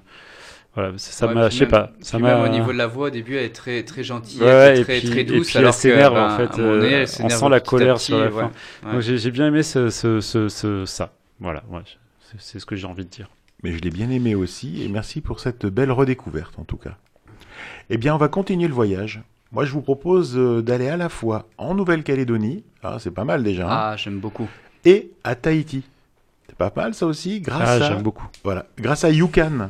Speaker 2: Voilà, ça ça
Speaker 3: Ouais,
Speaker 2: m'a, je sais
Speaker 3: même-
Speaker 2: pas, ça m'a.
Speaker 3: au niveau de la voix, au début, elle est très, très gentille,
Speaker 2: Ouais,
Speaker 3: elle est
Speaker 2: et
Speaker 3: très,
Speaker 2: puis-
Speaker 3: très
Speaker 2: et
Speaker 3: douce,
Speaker 2: puis
Speaker 3: alors
Speaker 2: elle s'énerve
Speaker 3: que, ben,
Speaker 2: en fait.
Speaker 3: donné, elle
Speaker 2: euh, on sent la colère
Speaker 3: petit,
Speaker 2: sur la
Speaker 3: ouais.
Speaker 2: fin.
Speaker 3: Ouais.
Speaker 2: Donc j'ai bien aimé ce, ce, ce, ce- ça. Voilà, ouais, c'est c'est ce que j'ai envie de dire.
Speaker 1: Mais je l'ai bien aimé aussi, et merci pour cette belle redécouverte en tout cas. Eh bien, on va continuer le voyage. Moi, je vous propose euh, d'aller à la fois en Nouvelle-Calédonie, ah, c'est pas mal déjà, hein,
Speaker 3: Ah, j'aime beaucoup.
Speaker 1: et à Tahiti. Pas mal ça aussi, grâce
Speaker 2: Ah,
Speaker 1: à
Speaker 2: j'aime beaucoup.
Speaker 1: voilà, grâce à YouCan.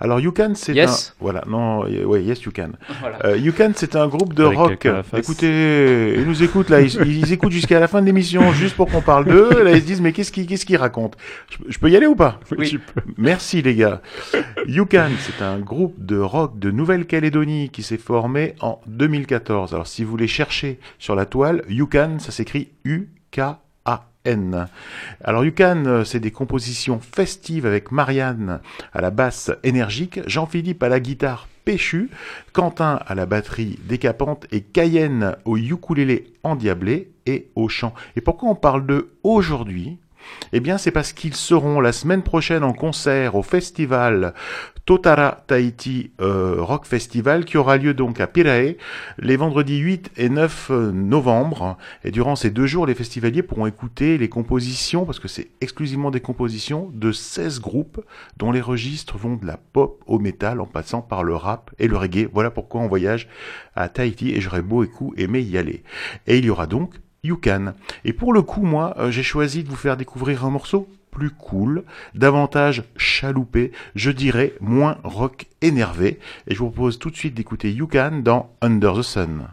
Speaker 1: Alors YouCan c'est
Speaker 3: Yes.
Speaker 1: un voilà, non, ouais, yes YouCan.
Speaker 3: Voilà.
Speaker 1: Euh, YouCan c'est un groupe de
Speaker 2: Avec
Speaker 1: rock. Écoutez, ils nous écoutent là, ils, ils écoutent jusqu'à la fin de l'émission juste pour qu'on parle d'eux. Là ils se disent mais qu'est-ce qu'ils qu'est-ce qu'ils racontent? Je, je peux y aller ou pas?
Speaker 2: Oui, tu peux.
Speaker 1: Merci les gars. YouCan, c'est un groupe de rock de Nouvelle-Calédonie qui s'est formé en 2014. Alors si vous les cherchez sur la toile, YouCan, ça s'écrit Alors YouCan, euh, c'est des compositions festives avec Marianne à la basse énergique, Jean-Philippe à la guitare péchue, Quentin à la batterie décapante et Cayenne au ukulélé endiablé et au chant. Et pourquoi on parle d'eux aujourd'hui? Eh bien, c'est parce qu'ils seront la semaine prochaine en concert au festival Totara Tahiti euh, Rock Festival qui aura lieu donc à Pirae les vendredis 8 et 9 novembre. Et durant ces deux jours, les festivaliers pourront écouter les compositions, parce que c'est exclusivement des compositions, de 16 groupes dont les registres vont de la pop au métal en passant par le rap et le reggae. Voilà pourquoi on voyage à Tahiti et j'aurais beau écou aimer y aller. Et il y aura donc YouCan. Et pour le coup, moi, euh, j'ai choisi de vous faire découvrir un morceau plus cool, davantage chaloupé, je dirais moins rock énervé. Et je vous propose tout de suite d'écouter YouCan dans Under the Sun.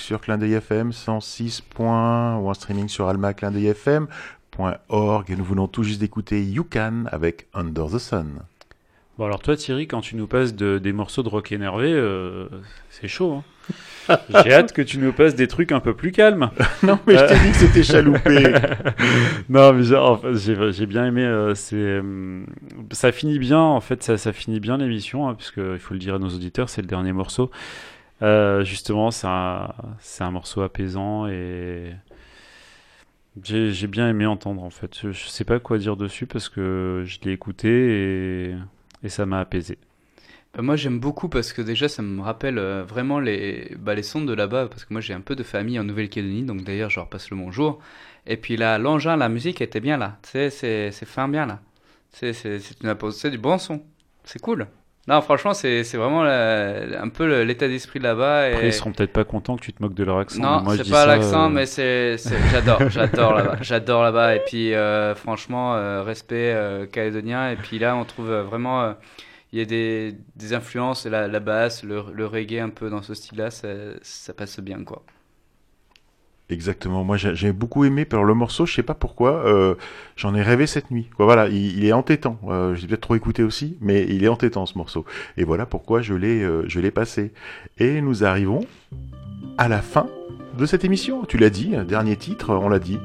Speaker 1: Sur Clin d'œil FM 106. points, ou en streaming sur almaclindeuilfm.org. Et nous venons tout juste d'écouter You Can avec Under the Sun.
Speaker 2: Bon alors toi Thierry, quand tu nous passes de- des morceaux de rock énervé, euh, c'est chaud. hein. J'ai hâte que tu nous passes des trucs un peu plus calmes.
Speaker 1: Non, mais je t'ai dit que c'était chaloupé.
Speaker 2: non, mais j'ai en fait, j'ai- j'ai bien aimé. euh, c'est, euh, ça finit bien, en fait, ça, ça finit bien l'émission, hein, puisque il faut le dire à nos auditeurs, c'est le dernier morceau. Euh, justement, c'est un, un morceau apaisant et j'ai bien aimé entendre, en fait. Je, sais pas quoi dire dessus parce que je l'ai écouté et, et ça m'a apaisé.
Speaker 3: Bah, moi j'aime beaucoup parce que déjà ça me rappelle euh, vraiment les, bah, les sons de là-bas parce que moi j'ai un peu de famille en Nouvelle-Calédonie donc d'ailleurs je leur passe le bonjour. Et puis là l'engin la musique était bien là. C'est fin bien là. C'est du bon son. C'est cool non franchement c'est c'est vraiment la- un peu l'état d'esprit de là-bas et
Speaker 2: Après, ils seront peut-être pas contents que tu te moques de leur accent.
Speaker 3: non, c'est pas l'accent,
Speaker 2: euh,
Speaker 3: mais c'est, j'adore, j'adore là-bas, j'adore là-bas. Et puis, euh, franchement, euh, respect euh, calédonien. Et puis là, on trouve euh, vraiment, euh, il y a des, des influences, la, la basse, le, le reggae un peu dans ce style-là, ça, ça passe bien, quoi.
Speaker 1: Exactement. Moi, j'ai beaucoup aimé. Alors, le morceau, je sais pas pourquoi, euh, j'en ai rêvé cette nuit. Voilà, il, est entêtant. Euh, J'ai peut-être trop écouté aussi, mais il est entêtant ce morceau. Et voilà pourquoi je l'ai, euh, je l'ai passé. Et nous arrivons à la fin de cette émission. Tu l'as dit, un dernier titre, on l'a dit.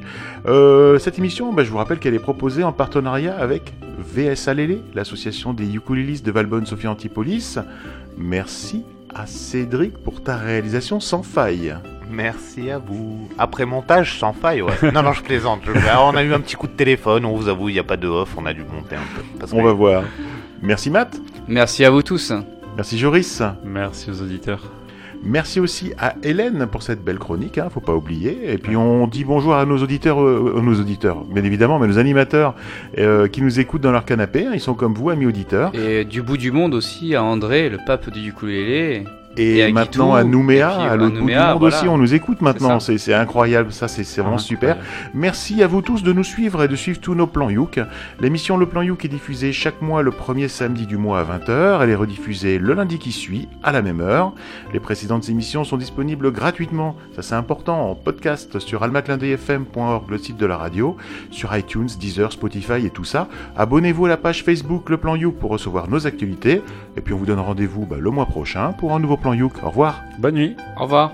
Speaker 1: Euh, cette émission, bah, je vous rappelle qu'elle est proposée en partenariat avec VSA Lélé, l'association des ukulélistes de Valbonne Sophie Antipolis. Merci à Cédric pour ta réalisation sans faille.
Speaker 4: Merci à vous. Après montage, sans faille, ouais. non, non, je plaisante. Je- Alors, on a eu un petit coup de téléphone, on vous avoue, il n'y a pas de off, on a dû monter un peu. Parce
Speaker 1: On
Speaker 4: que-
Speaker 1: va voir. Merci Matt.
Speaker 3: Merci à vous tous.
Speaker 1: Merci Joris.
Speaker 2: Merci aux auditeurs.
Speaker 1: Merci aussi à Hélène pour cette belle chronique, hein, faut pas oublier. Et puis on dit bonjour à nos auditeurs, euh, euh, nos auditeurs, bien évidemment, mais nos animateurs euh, qui nous écoutent dans leur canapé. hein, ils sont comme vous, amis auditeurs.
Speaker 3: Et du bout du monde aussi, à André, le pape du ukulélé.
Speaker 1: Et,
Speaker 3: à
Speaker 1: maintenant
Speaker 3: Guitou,
Speaker 1: à Nouméa,
Speaker 3: puis
Speaker 1: à
Speaker 3: à
Speaker 1: l'autre bout du monde
Speaker 3: voilà.
Speaker 1: aussi, on nous écoute maintenant. C'est incroyable, ça c'est vraiment super. Merci à vous tous de nous suivre et de suivre tous nos plans Youk. L'émission Le Plan Youk est diffusée chaque mois le premier samedi du mois à 20h. Elle est rediffusée le lundi qui suit à la même heure. Les précédentes émissions sont disponibles gratuitement, ça c'est important, en podcast sur almaclindeuilfm.org, le site de la radio, sur iTunes, Deezer, Spotify et tout ça. Abonnez-vous à la page Facebook Le Plan Youk pour recevoir nos actualités. Et puis on vous donne rendez-vous bah, le mois prochain pour un nouveau Au revoir.
Speaker 2: Bonne nuit.
Speaker 3: Au revoir.